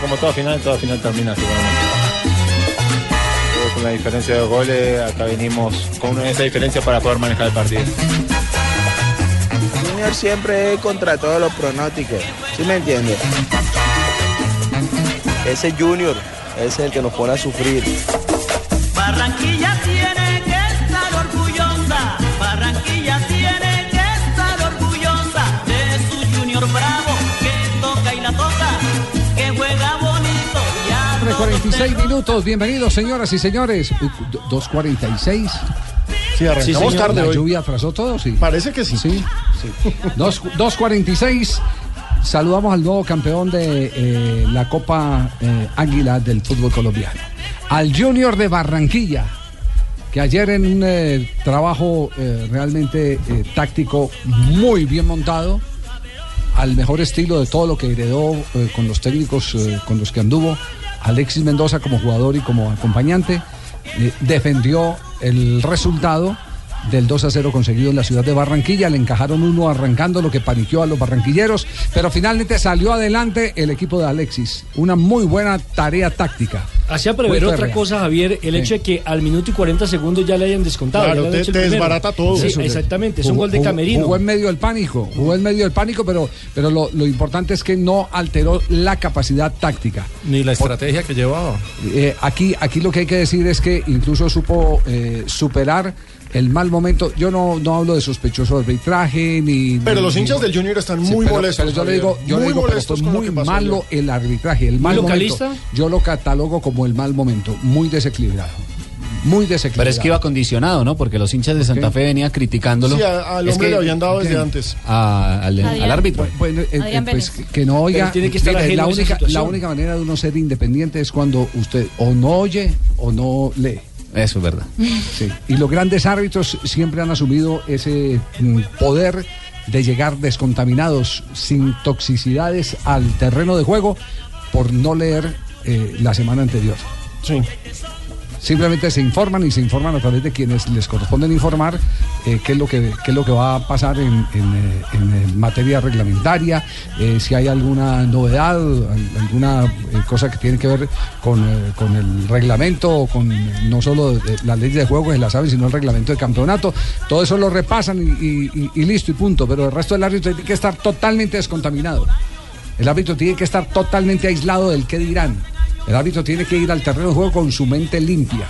como toda final, toda final termina así. Con la diferencia de goles, acá venimos con esa diferencia para poder manejar el partido. Junior siempre es contra todos los pronósticos, ¿sí me entiendes? Ese Junior es el que nos pone a sufrir. Barranquilla tiene que estar orgullosa, Barranquilla tiene que estar orgullosa de su Junior Bravo 2.46 minutos. Bienvenidos, señoras y señores. 2.46. Sí, arrancamos tarde. ¿La hoy. lluvia atrasó todo? Sí. Parece que sí. Sí. sí. 2.46. Saludamos al nuevo campeón de eh, la Copa eh, Águila del fútbol colombiano. Al Junior de Barranquilla, que ayer en un trabajo realmente táctico muy bien montado, al mejor estilo de todo lo que heredó con los técnicos con los que anduvo, Alexis Mendoza como jugador y como acompañante, eh, defendió el resultado del 2 a 0 conseguido en la ciudad de Barranquilla. Le encajaron uno arrancando lo que paniqueó a los barranquilleros, pero finalmente salió adelante el equipo de Alexis. Una muy buena tarea táctica. Hacía prever otra cosa, Javier, el Sí. hecho de que al minuto y 40 segundos ya le hayan descontado. Claro, te- desbarata todo. Sí, Eso, exactamente, es un Jugó- gol de camerino. Jugó en medio del pánico, jugó en medio del pánico, pero, pero lo, lo importante es que no alteró la capacidad táctica. Ni la estrategia que llevaba. Eh, aquí, aquí lo que hay que decir es que incluso supo eh, superar el mal momento. Yo no, no hablo de sospechoso arbitraje ni. Pero ni- los hinchas ni- del Junior están Sí, muy pero- molestos. Pero yo le digo, yo le muy digo, pero molestos muy malo ayer. el arbitraje, el mal localista? momento. Yo lo catalogo como el mal momento, muy desequilibrado. Muy desequilibrado. Pero es que iba condicionado, ¿no? Porque los hinchas de Santa. Fe venían criticándolo. Sí, a- al Es hombre que- le habían dado desde antes. a- al, árbitro. Bueno, eh, eh, pues que no oiga. Tiene que estar la única, la única manera de uno ser independiente es cuando usted o no oye o no lee. Eso es verdad. Sí. Y los grandes árbitros siempre han asumido ese mm, poder de llegar descontaminados, sin toxicidades al terreno de juego por no leer eh, la semana anterior. Sí. Simplemente se informan y se informan a través de quienes les corresponden informar eh, qué, es lo que, qué es lo que va a pasar en, en, eh, eh, materia reglamentaria, si hay alguna novedad, al- alguna cosa que tiene que ver con, con el reglamento, o con no solo de- la ley de juego que la saben, sino el reglamento de campeonato. Todo eso lo repasan y, listo y punto, pero el resto del árbitro tiene que estar totalmente descontaminado. El árbitro tiene que estar totalmente aislado del qué dirán. El árbitro tiene que ir al terreno de juego con su mente limpia,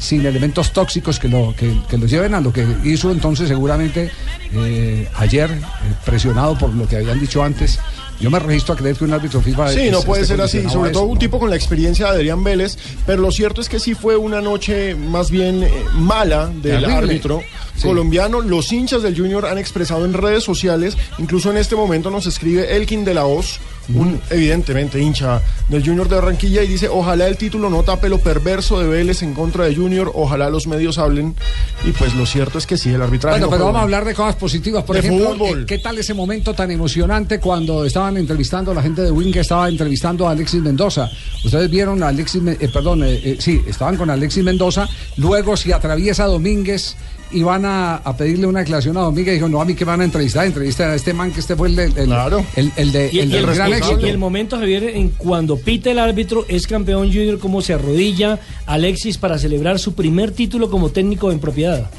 sin elementos tóxicos que lo, que, lleven a lo que hizo entonces seguramente eh, ayer, eh, presionado por lo que habían dicho antes. Yo me registro a creer que un árbitro FIFA Sí, es- no puede esté ser así, sobre todo eso. un tipo con la experiencia de Adrián Vélez, pero lo cierto es que sí fue una noche más bien eh, mala del Terrible. árbitro Sí. colombiano. Los hinchas del Junior han expresado en redes sociales, incluso en este momento nos escribe Elkin de la Hoz, un evidentemente hincha del Junior de Barranquilla y dice, ojalá el título no tape lo perverso de Vélez en contra de Junior, ojalá los medios hablen y pues lo cierto es que sí, el arbitraje Bueno, no pero vamos a hablar de cosas positivas. Por De ejemplo, fútbol. ¿qué tal ese momento tan emocionante cuando estaban entrevistando la gente de Wing que estaba entrevistando a Alexis Mendoza? Ustedes vieron a Alexis, eh, perdón, eh, eh, sí, estaban con Alexis Mendoza. Luego se atraviesa Domínguez y van a, a pedirle una declaración a Domínguez. Dijo, no, a mí que van a entrevistar, entrevistan a este man que este fue el, de- el, Claro. el, el de, Y, el y del gran y- éxito. y el momento, Javier, en cuando pita el árbitro, es campeón junior, como se arrodilla Alexis para celebrar su primer título como técnico en propiedad.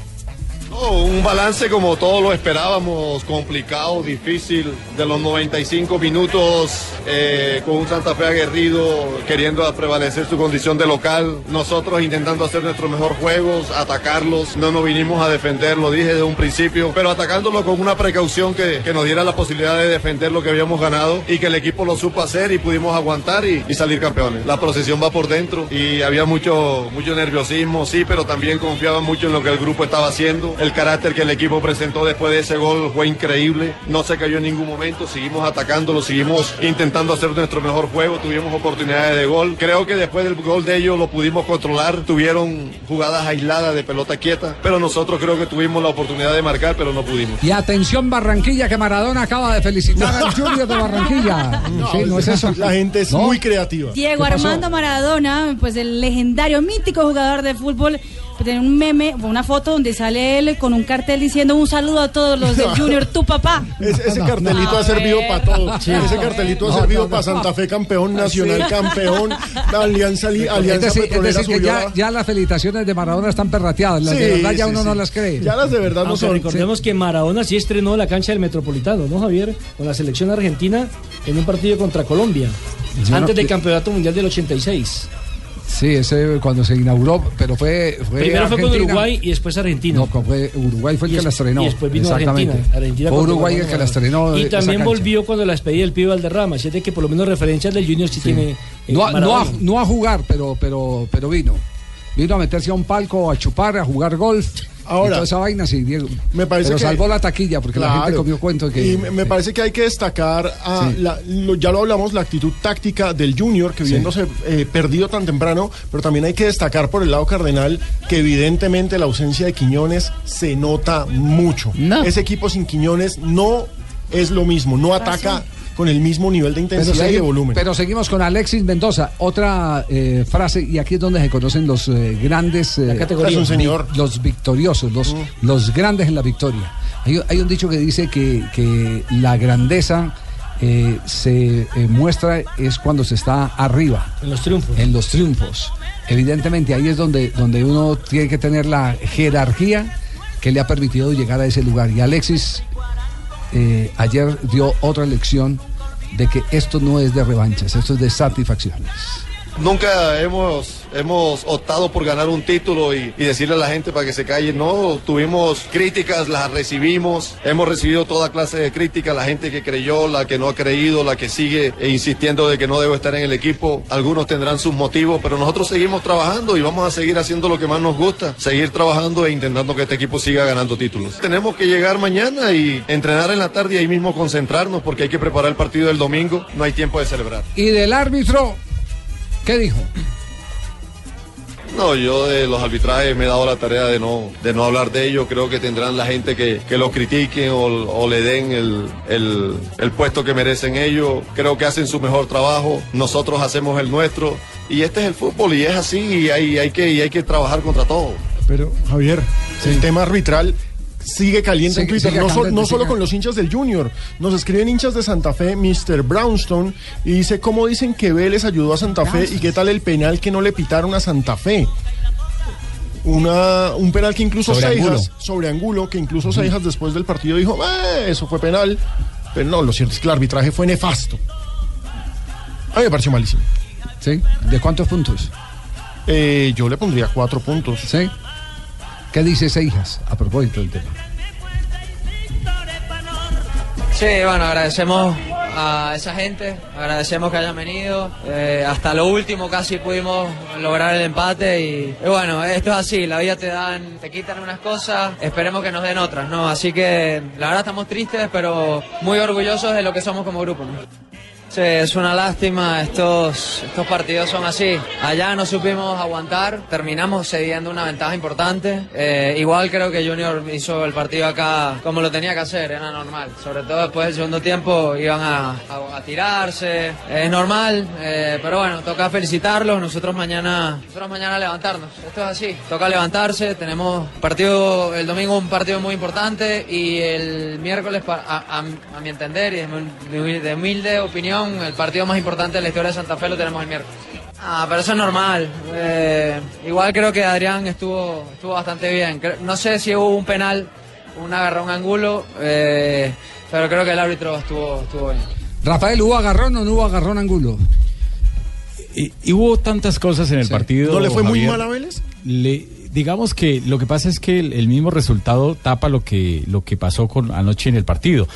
No, un balance como todos lo esperábamos, complicado, difícil, de los 95 minutos eh, con un Santa Fe aguerrido, queriendo prevalecer su condición de local, nosotros intentando hacer nuestros mejores juegos, atacarlos, no nos vinimos a defender, lo dije desde un principio, pero atacándolo con una precaución que, que nos diera la posibilidad de defender lo que habíamos ganado y que el equipo lo supo hacer y pudimos aguantar y, salir campeones. La procesión va por dentro y había mucho, mucho nerviosismo, sí, pero también confiaba mucho en lo que el grupo estaba haciendo. Carácter que el equipo presentó después de ese gol fue increíble. No se cayó en ningún momento. Seguimos atacándolo, seguimos intentando hacer nuestro mejor juego. Tuvimos oportunidades de gol. Creo que después del gol de ellos lo pudimos controlar. Tuvieron jugadas aisladas de pelota quieta, pero nosotros creo que tuvimos la oportunidad de marcar, pero no pudimos. Y atención Barranquilla, que Maradona acaba de felicitar al Junior de Barranquilla. Sí, no es eso. La gente es No. muy creativa. Diego. Armando Maradona, pues el legendario, mítico jugador de fútbol, tiene un meme, una foto donde sale él con un cartel diciendo un saludo a todos los del Junior, tu papá. Ese, ese cartelito ha servido para todo. Ese cartelito ha servido para Santa Fe campeón, Nacional campeón, la Alianza, li- Es Alianza decir, es decir que ya, las felicitaciones de Maradona están perrateadas. Las de Sí, verdad ya sí, uno no sí. las cree. Ya las de verdad no Aunque son. recordemos que Maradona sí estrenó la cancha del Metropolitano, ¿no, Javier? Con la selección argentina en un partido contra Colombia. Yo antes no- del Campeonato Mundial del 86. Sí, ese cuando se inauguró, pero fue. fue Primero fue con. Uruguay y después Argentina. No, fue Uruguay fue el que la estrenó. Y después vino. Argentina. Argentina fue Uruguay el que la estrenó. Y también volvió cuando la despedía el pibe Valderrama. Así es de que por lo menos referencias del Junior sí, tiene. eh, No, a- no, a, no a jugar, pero, pero, pero vino. Vino a meterse a un palco, a chupar, a jugar golf. Ahora, y toda esa vaina, sí, Diego. Me parece pero que- salvó la taquilla porque la gente comió cuento de que. Y me me parece que hay que destacar, a Sí. la- lo- ya lo hablamos, la actitud táctica del Junior, que Sí. viéndose eh, perdido tan temprano, pero también hay que destacar por el lado cardenal que evidentemente la ausencia de Quiñones se nota mucho. Ese equipo sin Quiñones no es lo mismo, no ataca con el mismo nivel de Pero, intensidad y de volumen. pero seguimos con Alexis Mendoza. Otra eh, frase, y aquí es donde se conocen los eh, grandes. eh, categoría. Es un señor. vi- Los victoriosos, los, los grandes en la victoria. Hay, hay un dicho que dice que, que la grandeza eh, se eh, muestra es cuando se está arriba. En los triunfos. En los triunfos. Evidentemente ahí es donde, donde uno tiene que tener la jerarquía que le ha permitido llegar a ese lugar. Y Alexis eh, ayer dio otra lección de que esto no es de revanchas, esto es de satisfacciones. Nunca hemos, hemos optado por ganar un título y, decirle a la gente para que se calle. No, tuvimos críticas, las recibimos. Hemos recibido toda clase de críticas. La gente que creyó, la que no ha creído, la que sigue insistiendo de que no debo estar en el equipo. Algunos tendrán sus motivos, pero nosotros seguimos trabajando y vamos a seguir haciendo lo que más nos gusta. Seguir trabajando e intentando que este equipo siga ganando títulos. Tenemos que llegar mañana y entrenar en la tarde y ahí mismo concentrarnos porque hay que preparar el partido del domingo. No hay tiempo de celebrar. Y del árbitro, ¿qué dijo? No, yo de los arbitrajes me he dado la tarea de no, de no hablar de ello. Creo que tendrán la gente que, que los critiquen o, o le den el, el- el puesto que merecen ellos. Creo que hacen su mejor trabajo. Nosotros hacemos el nuestro. Y este es el fútbol y es así y hay, hay, que, y hay que trabajar contra todo. Pero, Javier, el tema arbitral sigue caliente en Twitter, no, so- candente, no solo con los hinchas del Junior. Nos escriben hinchas de Santa Fe, Mr. Brownstone, y dice cómo dicen que Vélez ayudó a Santa Fe y qué tal el penal que no le pitaron a Santa Fe. Una, un penal que incluso Sobre Seijas, Angulo. sobre Angulo, que incluso Seijas después del partido dijo, "Eh, eso fue penal. Pero no, lo cierto es que el arbitraje fue nefasto. A mí me pareció malísimo. ¿Sí? ¿De cuántos puntos? Eh, yo le pondría cuatro puntos. ¿Sí? ¿Qué dice Seijas a propósito del tema? Sí, bueno, agradecemos a esa gente, agradecemos que hayan venido. eh, hasta lo último casi pudimos lograr el empate y, bueno, esto es así, la vida te dan, te quitan unas cosas, esperemos que nos den otras, ¿no? Así que la verdad estamos tristes, pero muy orgullosos de lo que somos como grupo. Sí, es una lástima, estos, estos partidos son así. Allá no supimos aguantar, terminamos cediendo una ventaja importante. Eh, igual creo que Junior hizo el partido acá como lo tenía que hacer, era normal. Sobre todo después del segundo tiempo iban a, a- a tirarse, es normal, eh, pero bueno, toca felicitarlos, nosotros mañana, nosotros mañana levantarnos. Esto es así, toca levantarse, tenemos partido, el domingo un partido muy importante y el miércoles, a, a- mi entender y de humilde opinión, el partido más importante de la historia de Santa Fe lo tenemos el miércoles. Ah, pero eso es normal. Eh, igual creo que Adrián estuvo, estuvo bastante bien. No sé si hubo un penal, un agarrón angulo, eh, pero creo que el árbitro estuvo, estuvo bien. Rafael, ¿hubo agarrón o no hubo agarrón Angulo? Y, y hubo tantas cosas en el partido. ¿No le fue muy mal a Vélez? Le- digamos que lo que pasa es que el, el mismo resultado tapa lo que lo que pasó con anoche en el partido.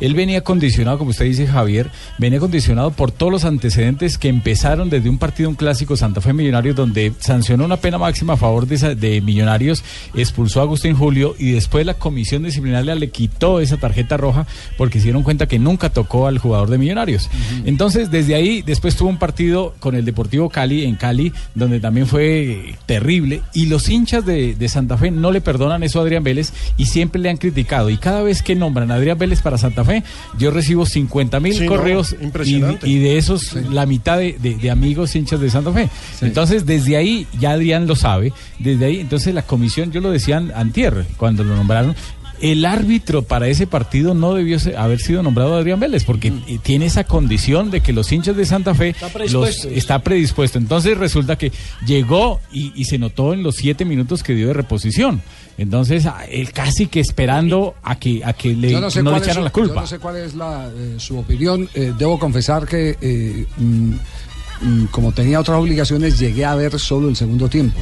Él venía condicionado, como usted dice Javier, venía condicionado por todos los antecedentes que empezaron desde un partido un clásico Santa Fe Millonarios donde sancionó una pena máxima a favor de, esa- de Millonarios, expulsó a Agustín Julio y después la comisión disciplinaria le quitó esa tarjeta roja porque se dieron cuenta que nunca tocó al jugador de Millonarios. Entonces, desde ahí, después tuvo un partido con el Deportivo Cali en Cali, donde también fue terrible, y los hinchas hinchas de, de Santa Fe no le perdonan eso a Adrián Vélez y siempre le han criticado. Y cada vez que nombran a Adrián Vélez para Santa Fe, yo recibo 50 mil Sí, no, correos y, impresionante. y de esos la mitad de, de- de amigos hinchas de Santa Fe. Entonces, desde ahí, ya Adrián lo sabe, desde ahí, entonces la comisión, yo lo decía an- antier, cuando lo nombraron, el árbitro para ese partido no debió ser- haber sido nombrado Adrián Vélez, porque Mm. eh, tiene esa condición de que los hinchas de Santa Fe Está los, predispuesto. está predispuesto. Entonces resulta que llegó y, y se notó en los siete minutos que dio de reposición. Entonces, a- él casi que esperando a que, a que le, Yo no sé no le echaran su- la culpa. Yo no sé cuál es la, eh, su opinión. Eh, debo confesar que, eh, mm, mm, como tenía otras obligaciones, llegué a ver solo el segundo tiempo.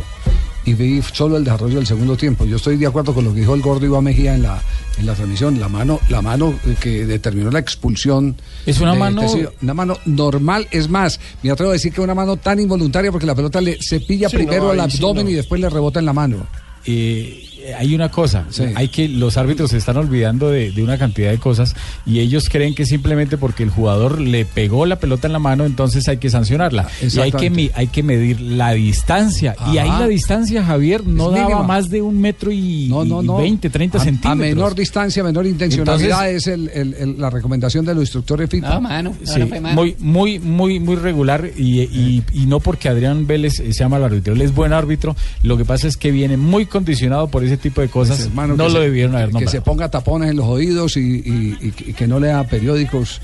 Y vi solo el desarrollo del segundo tiempo. Yo estoy de acuerdo con lo que dijo el gordo Iván Mejía en la, en la transmisión. La mano, la mano eh, que determinó la expulsión. Es una de mano-. Una mano normal. Es más, me atrevo a decir que una mano tan involuntaria porque la pelota le cepilla Sí, primero no, al sí abdomen no. y después le rebota en la mano. eh, hay una cosa, hay que los árbitros se están olvidando de, de una cantidad de cosas y ellos creen que simplemente porque el jugador le pegó la pelota en la mano, entonces hay que sancionarla. Y hay que, hay que medir la distancia. Y ahí la distancia, Javier, no Es daba mínima. más de un metro y, No, no, y no. 20, 30 A- centímetros. A menor distancia, menor intencionalidad Entonces- es el- el- el- la recomendación de los instructores FIFA. Sí, muy, muy, muy, muy regular y, y- y no porque Adrián Vélez eh, sea mal árbitro, él es buen árbitro, lo que pasa es que viene muy condicionado por ese tipo de cosas, hermano no que lo se- debieron haber Que se ponga tapones en los oídos y, y- y que- y que no lea periódicos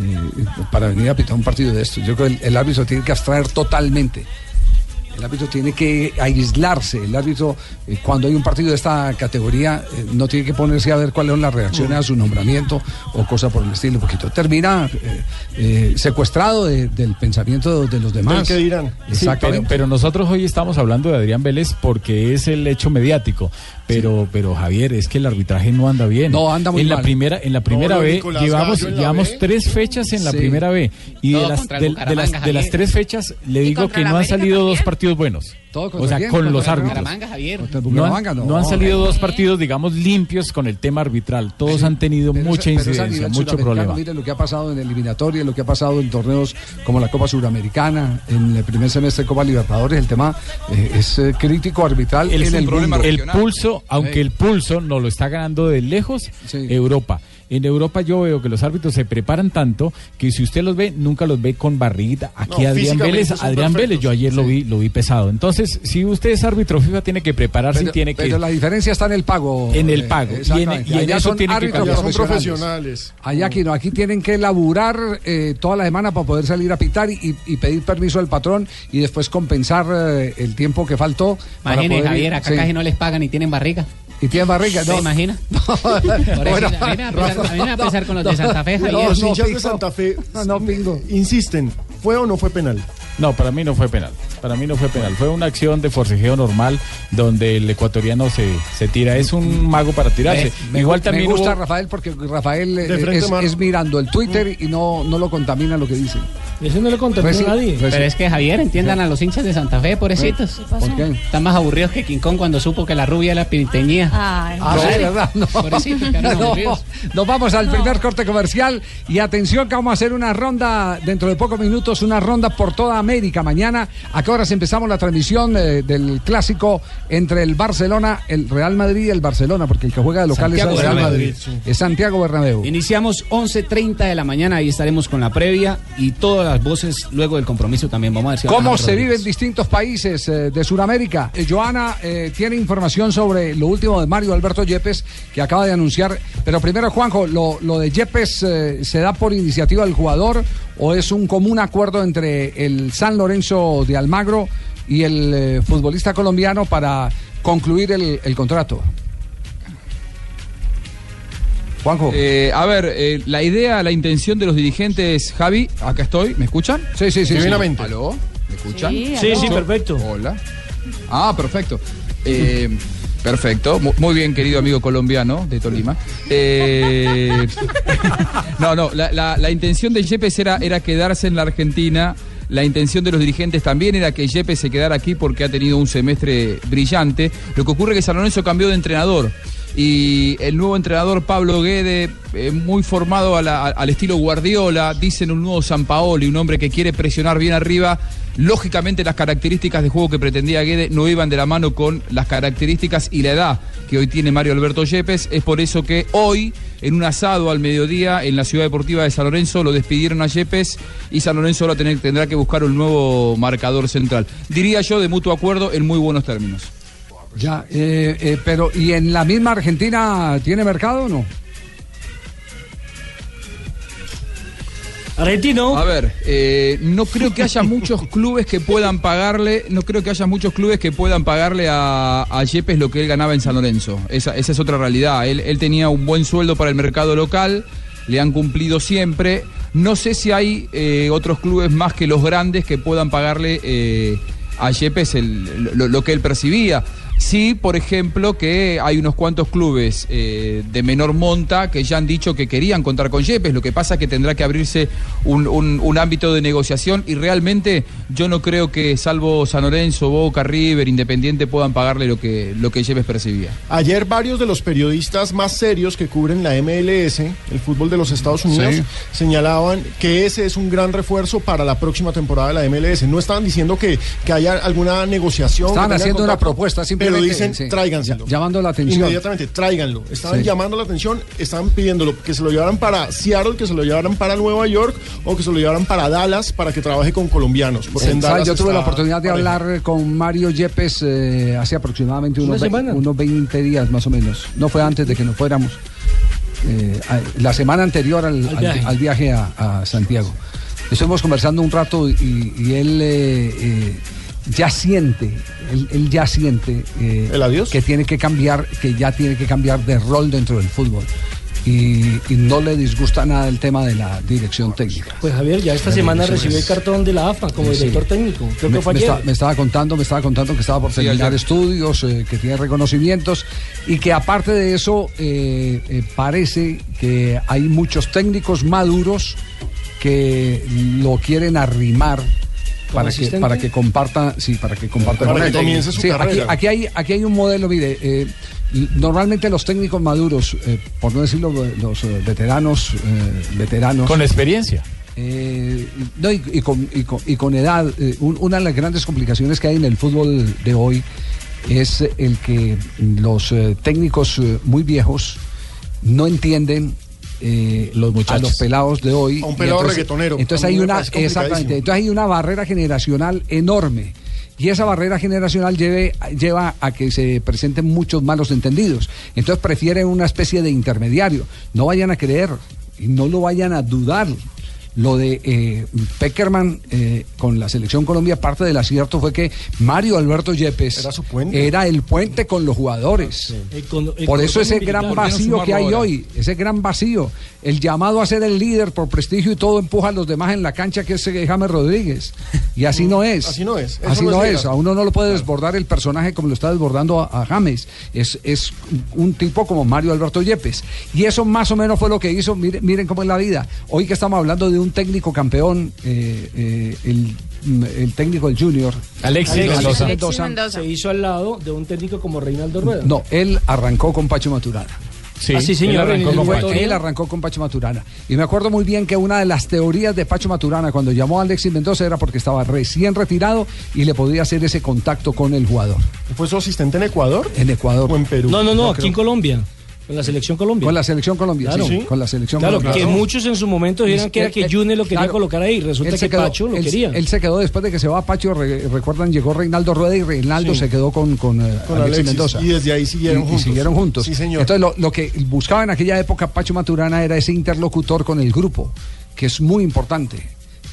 eh, para venir a pitar un partido de estos. Yo creo que el, el árbitro tiene que abstraer totalmente. El árbitro tiene que aislarse. El árbitro, eh, cuando hay un partido de esta categoría, eh, no tiene que ponerse a ver cuáles son las reacciones a su nombramiento o cosas por el estilo. Un poquito. Termina eh, eh, secuestrado de- del pensamiento de los demás. Sí, pero, pero nosotros hoy estamos hablando de Adrián Vélez porque es el hecho mediático. Pero, pero Javier, es que el arbitraje no anda bien. No, anda muy en la primera, en la primera No, B Nicolás llevamos, Gallo en la llevamos B. tres fechas en la Sí. primera B y de las, de, de las, de las tres fechas le ¿Y digo que no han salido dos también? Partidos buenos. ¿Todo O sea, con ¿Contra los árbitros. No han, no. no han salido dos partidos, digamos, limpios con el tema arbitral. Todos han tenido mucha incidencia, mucho problema. Mire lo que ha pasado en eliminatoria, lo que ha pasado en torneos como la Copa Suramericana, en el primer semestre de Copa Libertadores. El tema eh, es eh, crítico arbitral el, en el mundo. el pulso, aunque Sí. el pulso no lo está ganando de lejos Europa. En Europa yo veo que los árbitros se preparan tanto que si usted los ve, nunca los ve con barriguita. Aquí No, Adrián Vélez, Adrián perfectos. Vélez, yo ayer lo vi, lo vi pesado. Entonces, si usted es árbitro FIFA, tiene que prepararse Pero, y tiene que pero la diferencia está en el pago. En el eh, pago. Y en- exactamente. y en Allá eso son tiene que árbitros cambiar. Son profesionales. Allá aquí no, aquí tienen que laburar eh, toda la semana para poder salir a pitar y, y pedir permiso al patrón y después compensar eh, el tiempo que faltó. ir- Javier, acá sí. casi no les pagan y tienen barriga. ¿Y tienen barriga? ¿Se No. imagina? Por eso, Bueno, a, mí me va a pesar, a mí me va a pesar con los de Santa Fe, Javier. Los hinchas de Santa Fe insisten, ¿fue o no fue penal? No, para mí no fue penal. Para mí no fue penal. Fue una acción de forcejeo normal donde el ecuatoriano se, se tira. Es un mago para tirarse. Me, Igual me también gusta hubo- Rafael porque Rafael eh, frente, es, mirando el Twitter y no, no lo contamina lo que dice. Eso no le contamina Reci- a nadie. reci- Pero es que Javier, entiendan a los hinchas de Santa Fe, pobrecitos. ¿Qué pasó? ¿Por qué? Están más aburridos que King Kong cuando supo que la rubia la pinteñía. Ay, Ah, sí, ¿verdad? No. No. Nos vamos al primer corte comercial y atención que vamos a hacer una ronda dentro de pocos minutos, una ronda por toda América. Mañana, ¿a qué horas empezamos la transmisión eh, del clásico entre el Barcelona, el Real Madrid y el Barcelona? Porque el que juega de local Santiago es el Real. Madrid. Es Santiago Bernabéu. Iniciamos 11.30 de la mañana, ahí estaremos con la previa y todas las voces luego del compromiso también. Vamos a ver si ¿Cómo se vive en distintos países eh, de Sudamérica? Eh, Joana eh, tiene información sobre lo último de Mario Alberto Yepes, que acaba de anunciar. Pero primero, Juanjo, ¿lo, lo de Yepes se da por iniciativa del jugador o es un común acuerdo entre el San Lorenzo de Almagro y el futbolista colombiano para concluir el, el contrato? Juanjo. Eh, a ver, eh, la idea, la intención de los dirigentes, Javi, acá estoy, ¿me escuchan? Sí, sí, sí. Divinamente. ¿Aló? ¿Me escuchan? Sí, Sí, perfecto. Hola. Ah, perfecto. Eh, perfecto. Mu- Muy bien, querido amigo colombiano de Tolima. Eh, no, no, la, la- la intención de Yepes era, era quedarse en la Argentina. La intención de los dirigentes también era que Yepes se quedara aquí porque ha tenido un semestre brillante. Lo que ocurre es que San Lorenzo cambió de entrenador. Y el nuevo entrenador Pablo Guede, eh, muy formado al estilo Guardiola, dicen un nuevo San Paoli, un hombre que quiere presionar bien arriba, Lógicamente las características de juego que pretendía Guede no iban de la mano con las características y la edad que hoy tiene Mario Alberto Yepes. Es por eso que hoy, en un asado al mediodía en la ciudad deportiva de San Lorenzo, lo despidieron a Yepes y San Lorenzo ahora tendrá que buscar un nuevo marcador central. Diría yo de mutuo acuerdo en muy buenos términos. Ya, eh, eh, pero ¿y en la misma Argentina tiene mercado o no? Argentino. A ver, eh, no creo que haya muchos clubes que puedan pagarle, no creo que haya muchos clubes que puedan pagarle a, a Yepes lo que él ganaba en San Lorenzo. Esa, esa es otra realidad. Él, él tenía un buen sueldo para el mercado local, le han cumplido siempre. No sé si hay eh, otros clubes más que los grandes que puedan pagarle eh, a Yepes el- lo, lo que él percibía. Sí, por ejemplo, que hay unos cuantos clubes eh, de menor monta que ya han dicho que querían contar con Yepes. Lo que pasa es que tendrá que abrirse un, un- un ámbito de negociación y realmente yo no creo que, salvo San Lorenzo, Boca, River, Independiente, puedan pagarle lo que, lo que Yepes percibía. Ayer varios de los periodistas más serios que cubren la MLS, el fútbol de los Estados Unidos, Sí. señalaban que ese es un gran refuerzo para la próxima temporada de la MLS. No estaban diciendo que, que haya alguna negociación. Estaban haciendo una propuesta, simplemente, Pero dicen, sí. tráiganselo. Llamando la atención. Inmediatamente, tráiganlo. Estaban Sí. llamando la atención, estaban pidiéndolo que se lo llevaran para Seattle, que se lo llevaran para Nueva York o que se lo llevaran para Dallas para que trabaje con colombianos. Porque en Sí, ¿sabes? Dallas Yo tuve la oportunidad de pareja. hablar con Mario Yepes eh, hace aproximadamente unos, unos 20 días más o menos. No fue antes de que nos fuéramos. Eh, la semana anterior al, Al al- viaje. al viaje a, a Santiago. Estuvimos conversando un rato y, y él eh, eh, ya siente, él, él ya siente eh, que tiene que cambiar, que ya tiene que cambiar de rol dentro del fútbol. Y, y no le disgusta nada el tema de la dirección técnica. Pues Javier, ya esta La semana recibió el cartón de la AFA como Sí. director técnico. Creo me, que fue me está- me estaba contando, me estaba contando que estaba por Sí, terminar ayer. estudios, eh, que tiene reconocimientos y que aparte de eso eh, eh, parece que hay muchos técnicos maduros que lo quieren arrimar para que, para que comparta, sí, para que comparta Para con que él. comience su Sí, aquí, carrera. aquí hay, aquí hay un modelo, mire, eh, normalmente los técnicos maduros, eh, por no decirlo los eh, veteranos, eh, veteranos Con experiencia. eh, no, y, y con, y con- y con edad, eh, un- una de las grandes complicaciones que hay en el fútbol de hoy es el que los eh, técnicos eh, muy viejos no entienden eh, Los muchachos. a los pelados de hoy. A un pelado reggaetonero. Entonces A mí hay una, exactamente, entonces hay una barrera generacional enorme. Y esa barrera generacional lleve- lleva a que se presenten muchos malos entendidos. Entonces prefieren una especie de intermediario. No vayan a creer y no lo vayan a dudar. Lo de eh, Peckerman eh, con la selección Colombia, parte del acierto fue que Mario Alberto Yepes Era su puente. era el puente con los jugadores. El con- el Por eso ese gran ¿Por qué no vacío que hay ahora? hoy, ese gran vacío, el llamado a ser el líder por prestigio y todo empuja a los demás en la cancha que es eh, James Rodríguez. Y así no es. Así no es. Eso Así no no es. A uno no lo puede desbordar el personaje como lo está desbordando a, a James. Es, es un tipo como Mario Alberto Yepes. Y eso más o menos fue lo que hizo. Miren, miren cómo es la vida. Hoy que estamos hablando de un técnico campeón, eh, eh, el, el técnico del Junior. Alexis Alexis Mendoza. Alexis Mendoza. Se hizo al lado de un técnico como Reinaldo Rueda. No, él arrancó con Pacho Maturana. Sí, Ah, sí, señor, él arrancó con Pacho. Pacho. Él arrancó con Pacho Maturana. Y me acuerdo muy bien que una de las teorías de Pacho Maturana cuando llamó a Alexis Mendoza era porque estaba recién retirado y le podía hacer ese contacto con el jugador. ¿Fue su asistente en Ecuador En Ecuador. o en Perú? No, no, no, aquí creo- en Colombia. Con la selección Colombia. Con la selección Colombia, Claro. sí, con la selección Claro, Colombia. que muchos en su momento dijeron que era que Junior lo quería claro, colocar ahí. Resulta que quedó- Pacho lo él- quería. Él se quedó después de que se va Pacho, re- recuerdan, llegó Reinaldo Rueda y Reinaldo Sí. se quedó con, con, eh, Con Alexis, Alexis, Mendoza. y desde ahí siguieron Y- y juntos. siguieron juntos. Sí, señor. Entonces lo, lo que buscaba en aquella época Pacho Maturana era ese interlocutor con el grupo, que es muy importante.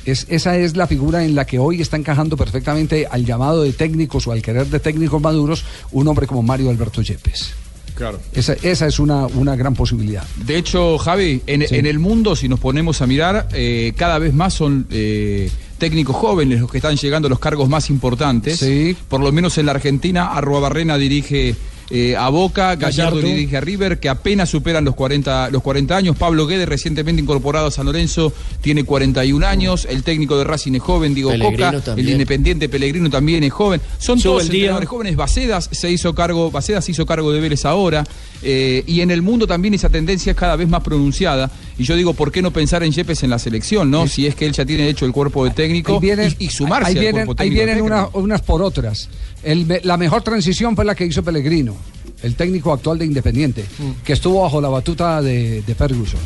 Es, esa es la figura en la que hoy está encajando perfectamente al llamado de técnicos o al querer de técnicos maduros un hombre como Mario Alberto Yepes. Claro. Esa, esa es una, una gran posibilidad. De hecho, Javi, en, Sí. en el mundo, si nos ponemos a mirar, eh, cada vez más son eh, técnicos jóvenes los que están llegando a los cargos más importantes. Sí. Por lo menos en la Argentina, Arruabarrena dirige eh, a Boca, Gallardo, Gallardo. dirige a River, que apenas superan los 40, los 40 años. Pablo Guedes, recientemente incorporado a San Lorenzo, tiene 41 años. El técnico de Racing es joven, Diego Pellegrino Coca. El también. Independiente Pellegrino también es joven. Son Sube todos día. entrenadores jóvenes. Bacedas se hizo cargo, Bacedas se hizo cargo de Vélez ahora. Eh, y en el mundo también esa tendencia es cada vez más pronunciada. Y yo digo, ¿por qué no pensar en Yepes en la selección, no? Si es que él ya tiene hecho el cuerpo de técnico vienen, y, y sumarse ahí al vienen, cuerpo ahí vienen una- unas por otras. El la mejor transición fue la que hizo Pellegrino, el técnico actual de Independiente, Mm. que estuvo bajo la batuta de, de Ferguson,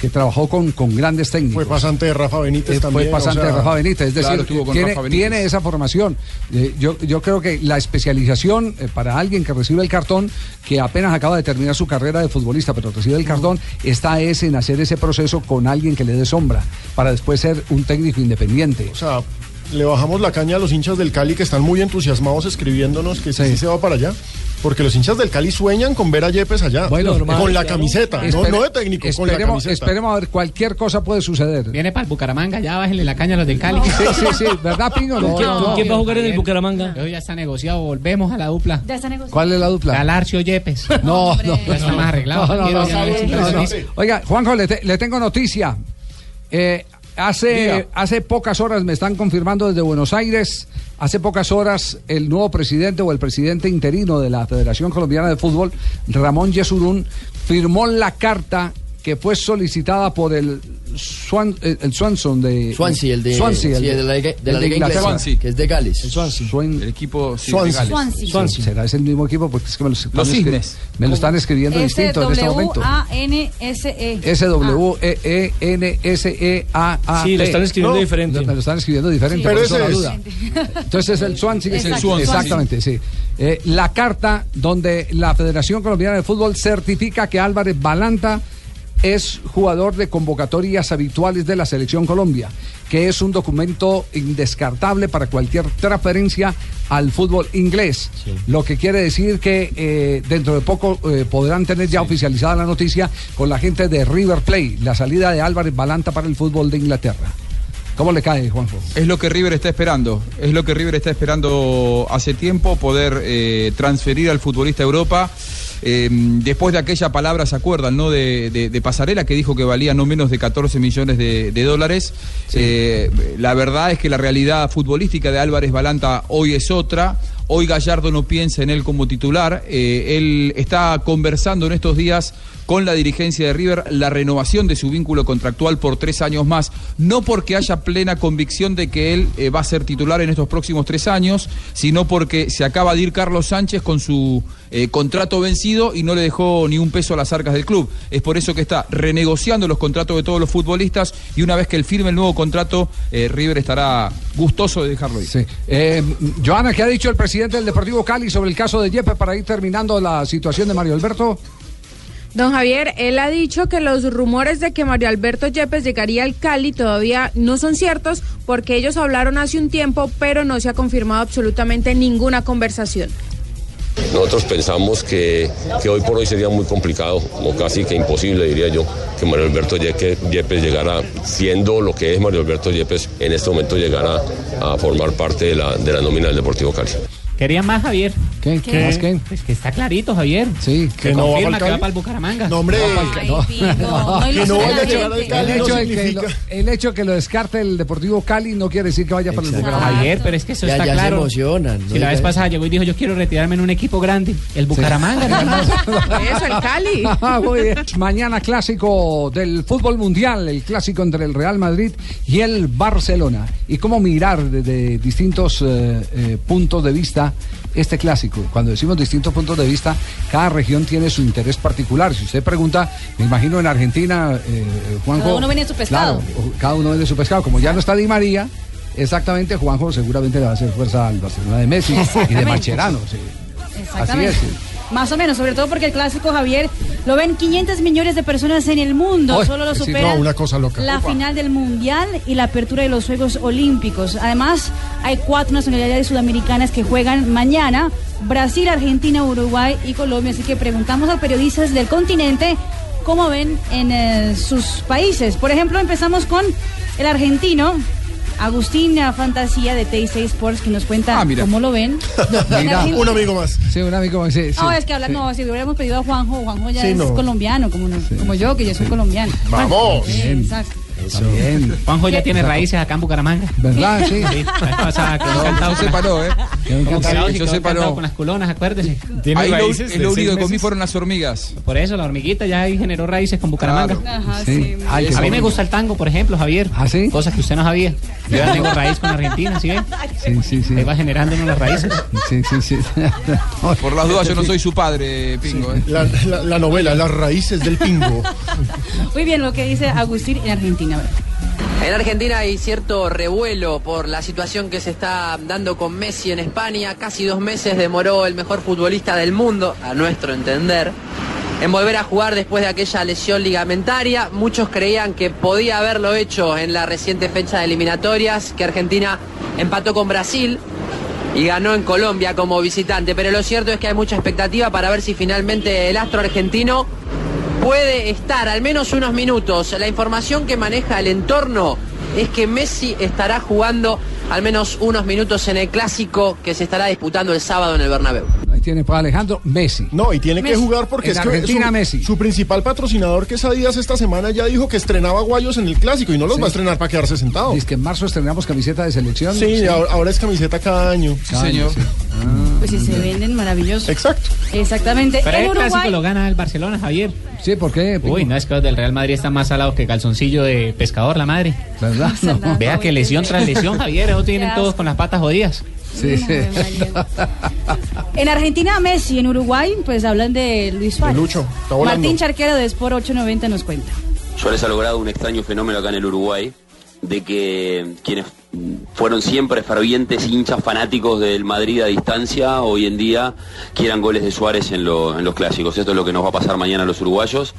que trabajó con, con grandes técnicos. Fue pasante de Rafa Benítez Eh, también. fue pasante o sea, de Rafa Benítez, es decir, claro, estuvo con tiene, Rafa Benítez. tiene esa formación. Eh, yo, yo creo que la especialización eh, para alguien que recibe el cartón, que apenas acaba de terminar su carrera de futbolista, pero recibe el cartón, está es en hacer ese proceso con alguien que le dé sombra, para después ser un técnico independiente. O sea, le bajamos la caña a los hinchas del Cali que están muy entusiasmados escribiéndonos que sí, sí se va para allá. Porque los hinchas del Cali sueñan con ver a Yepes allá. con la camiseta, no, Espere- no de técnico, con la esperemos, camiseta. esperemos a ver, cualquier cosa puede suceder. Viene para el Bucaramanga, ya bájenle la caña a los del Cali. Sí, sí, sí, ¿verdad, Pino? ¿Con quién- va a jugar en el Bucaramanga? Eso ya está negociado, volvemos a la dupla. Ya está negociado. ¿Cuál es la dupla? Galarcio Yepes. No, no, Ya está más arreglado. No, no, Quiero no, ya no, ver no, si no. impresionista. Oiga, Juanjo, le, te- le tengo noticia. Eh, hace, hace pocas horas me están confirmando desde Buenos Aires, hace pocas horas el nuevo presidente o el presidente interino de la Federación Colombiana de Fútbol, Ramón Yesurún, firmó la carta que fue solicitada por el Swan, el, el Swanson de Swansea, el de, Swansea, el sí, de la, liga- de la el liga Inglaterra. inglesa, que es de Gales. Swan- El equipo sí, Swansea. de Gales. Swansea. Swansea. Será es el mismo equipo porque es que me lo, están Los Cisnes. me lo están escribiendo distinto en este momento. S-W-A-N-S-E. E S-W-E-E-N-S-E-A-A. Sí, lo están escribiendo diferente. Me lo están escribiendo diferente. Pero por eso es. duda. Entonces es el Swansea. Es el Swansea. Exactamente, sí. Eh, la carta donde la Federación Colombiana de Fútbol certifica que Álvarez Balanta es jugador de convocatorias habituales de la Selección Colombia, que es un documento indescartable para cualquier transferencia al fútbol inglés. Lo que quiere decir que eh, dentro de poco eh, podrán tener ya oficializada la noticia con la gente de River Plate, la salida de Álvarez Balanta para el fútbol de Inglaterra. ¿Cómo le cae, Juanjo? Es lo que River está esperando. Es lo que River está esperando hace tiempo, poder eh, transferir al futbolista a Europa. Eh, después de aquella palabra, ¿se acuerdan, no? De, de- de Pasarela, que dijo que valía no menos de 14 millones de, de dólares. Eh, la verdad es que la realidad futbolística de Álvarez Balanta hoy es otra. Hoy Gallardo no piensa en él como titular. Eh, él está conversando en estos días con la dirigencia de River la renovación de su vínculo contractual por tres años más, no porque haya plena convicción de que él eh, va a ser titular en estos próximos tres años, sino porque se acaba de ir Carlos Sánchez con su eh, contrato vencido y no le dejó ni un peso a las arcas del club. Es por eso que está renegociando los contratos de todos los futbolistas y una vez que él firme el nuevo contrato, eh, River estará gustoso de dejarlo ir. Sí. Joana, ¿qué ha dicho el presidente del Deportivo Cali sobre el caso de Yepes para ir terminando la situación de Mario Alberto? Don Javier, él ha dicho que los rumores de que Mario Alberto Yepes llegaría al Cali todavía no son ciertos porque ellos hablaron hace un tiempo, pero no se ha confirmado absolutamente ninguna conversación. Nosotros pensamos que, que hoy por hoy sería muy complicado, o casi que imposible, diría yo, que Mario Alberto Yeque- Yepes llegara, siendo lo que es Mario Alberto Yepes, en este momento llegara a formar parte de la, de la nómina del Deportivo Cali. ¿Querían más, Javier? ¿Qué? ¿Qué? ¿Más qué? Pues que está clarito, Javier. Sí. Que no va pa'l que va para el Bucaramanga. No, hombre. No, Que no vaya a llegar al El Cali no hecho, de que lo, el hecho de que lo descarte el Deportivo Cali no quiere decir que vaya para el Bucaramanga. Javier, pero es que eso Ya- está ya se claro. emocionan, ¿no? Si la vez pasada llegó y dijo, yo quiero retirarme en un equipo grande, el Bucaramanga. hermano. Eso, el Cali. Ah, muy bien. Mañana clásico del fútbol mundial, el clásico entre el Real Madrid y el Barcelona. Y cómo mirar desde distintos eh, eh, puntos de vista este clásico. Cuando decimos distintos puntos de vista, cada región tiene su interés particular. Si usted pregunta, me imagino en Argentina, eh, Juanjo. Cada uno vende su pescado. Claro, cada uno vende su pescado. Como ya no está Di María, exactamente, Juanjo seguramente le va a hacer fuerza al Barcelona de Messi y de. Macherano. sí. Así es. Más o menos, sobre todo porque el clásico Javier lo ven 500 millones de personas en el mundo. Solo lo sí, supera no, cosa loca. la Upa. final del Mundial y la apertura de los Juegos Olímpicos. Además, hay cuatro nacionalidades sudamericanas que juegan mañana. Brasil, Argentina, Uruguay y Colombia. Así que preguntamos a periodistas del continente cómo ven en eh, sus países. Por ejemplo, empezamos con el argentino. Agustín Fantasía de TIC Sports que nos cuenta cómo lo ven. En Mira, Un amigo más. Sí, un amigo más. sí, sí, no, es que habla, sí. no, si hubiéramos pedido a Juanjo, Juanjo ya Sí, es no. colombiano, como, no- como yo, que yo soy colombiano. Vamos. Sí, exacto. Bien. Juanjo ya tiene raíces acá en Bucaramanga. ¿Verdad? Sí. Sí, la vez pasada quedó No, se ¿eh? Yo con las colonas, acuérdese. Ahí lo, es lo único que comí fueron las hormigas. Por eso, la hormiguita ya ahí generó raíces con Bucaramanga. Ajá, Sí. sí. Ay, qué a mí me gusta el tango, por ejemplo, Javier. ¿Ah, sí? Cosas que usted no sabía. Yo ya tengo raíz con Argentina, ¿sí ve? Sí, sí, sí. Ahí va generando uno las raíces. Sí, sí, sí. Por las dudas, yo no soy su padre, Pingo. ¿eh? La, la- la novela, Las raíces del pingo. Muy bien, lo que dice Agustín en Argentina. En Argentina hay cierto revuelo por la situación que se está dando con Messi en España. Casi dos meses demoró el mejor futbolista del mundo, a nuestro entender, en volver a jugar después de aquella lesión ligamentaria. Muchos creían que podía haberlo hecho en la reciente fecha de eliminatorias, que Argentina empató con Brasil y ganó en Colombia como visitante. Pero lo cierto es que hay mucha expectativa para ver si finalmente el astro argentino puede estar al menos unos minutos. La información que maneja el entorno es que Messi estará jugando al menos unos minutos en el clásico que se estará disputando el sábado en el Bernabéu. Tiene para Alejandro Messi. No, y tiene que jugar porque En es que Argentina, su, Messi. su principal patrocinador, que es Adidas, esta semana ya dijo que estrenaba guayos en el clásico y no los Sí. va a estrenar para quedarse sentado. Dice que en marzo estrenamos camiseta de selección. Sí, Ahora, ahora es camiseta cada año. Cada año, sí. Pues si se venden, maravilloso. Exacto. Exactamente. Pero el clásico Uruguay, lo gana el Barcelona, Javier. Sí, ¿por qué? Uy, no, es que los del Real Madrid están más salados que calzoncillo de pescador, la madre. ¿Verdad? No. Vea que lesión tras lesión, Javier. Eso tienen todos con las patas jodidas. Sí, sí. en Argentina, Messi. En Uruguay, pues hablan de Luis Suárez. Lucho, está. Martín Charquero de Sport 890 nos cuenta. Suárez ha logrado un extraño fenómeno acá en el Uruguay, de que quienes fueron siempre fervientes hinchas fanáticos del Madrid a distancia, hoy en día quieran goles de Suárez en, en los clásicos. Esto es lo que nos va a pasar mañana a los uruguayos.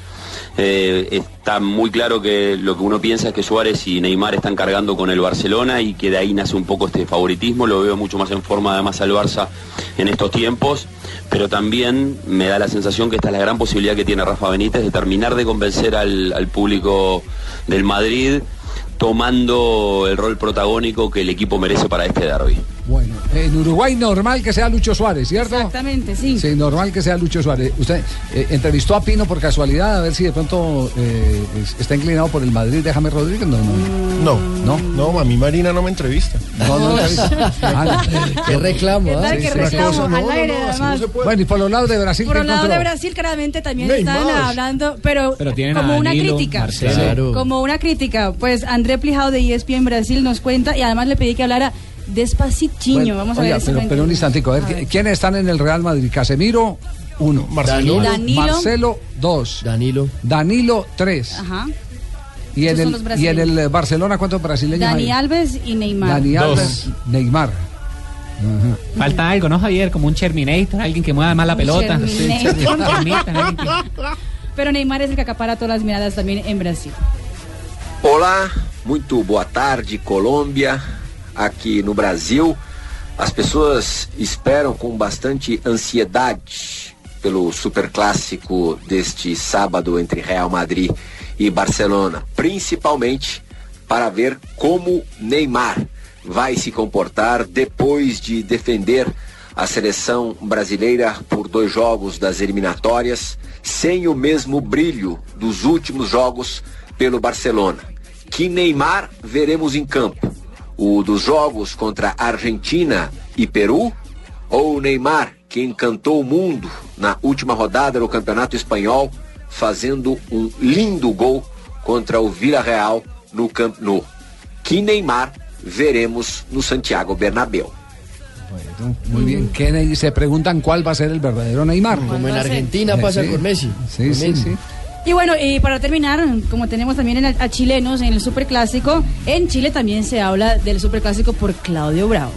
Eh, está muy claro que lo que uno piensa es que Suárez y Neymar están cargando con el Barcelona y que de ahí nace un poco este favoritismo. Lo veo mucho más en forma además al Barça en estos tiempos, pero también me da la sensación que esta es la gran posibilidad que tiene Rafa Benítez de terminar de convencer al, al público del Madrid tomando el rol protagónico que el equipo merece para este derby. Bueno, en Uruguay normal que sea Lucho Suárez, ¿cierto? Exactamente, sí. Sí, normal que sea Lucho Suárez. Usted eh, entrevistó a Pino por casualidad a ver si de pronto eh, es- está inclinado por el Madrid de James Rodríguez. No, no. No, no, no, a mí Marina no me entrevista. No, no, entrevista. Ah, Qué reclamo, ¿Qué tal que sí, reclamo sí. al No, no, aire, no, así además? no se puede. Bueno, y por los lados de Brasil, Por ¿qué el lado de? Brasil, claramente también Neymar. están hablando, pero, como una Danilo, crítica. Marcelo. Como una crítica. Pues André Plijao de ESPN Brasil nos cuenta y además le pedí que hablara despacichiño. Bueno, Vamos a oiga, ver pero, pero un instantico, a ver, A ver. ¿quiénes están en el Real Madrid? Casemiro, uno. Marcelo. Danilo. Marcelo, dos. Danilo. Danilo, tres. Ajá. Y en, el, y en el Barcelona, ¿cuántos brasileños Dani hay? Alves y Neymar. Dani Dos. Alves, Neymar. Ajá. Falta algo, ¿no, Javier? Como un Terminator, alguien que mueva más la Un pelota. Sí, que- Pero Neymar es el que acapara todas las miradas también en Brasil. Olá, muito boa tarde, Colômbia. Aqui no Brasil, as pessoas esperam com bastante ansiedade pelo superclássico deste sábado entre Real Madrid e Barcelona, principalmente para ver como Neymar vai se comportar depois de defender a seleção brasileira por dois jogos das eliminatórias, sem o mesmo brilho dos últimos jogos pelo Barcelona. Que Neymar veremos em campo? O dos jogos contra Argentina e Peru? Ou o Neymar, que encantou o mundo na última rodada do Campeonato Espanhol, fazendo um lindo gol contra o Villarreal no Camp Nou? Que Neymar veremos no Santiago Bernabéu? Bueno, muy bien. ¿Qué ne- se preguntan cuál va a ser el verdadero Neymar? Como en Argentina pasa Sí. con Messi. Sí, Lo sí, mismo. sí. Y bueno, y para terminar, como tenemos también a chilenos en el Superclásico, en Chile también se habla del Superclásico por Claudio Bravo.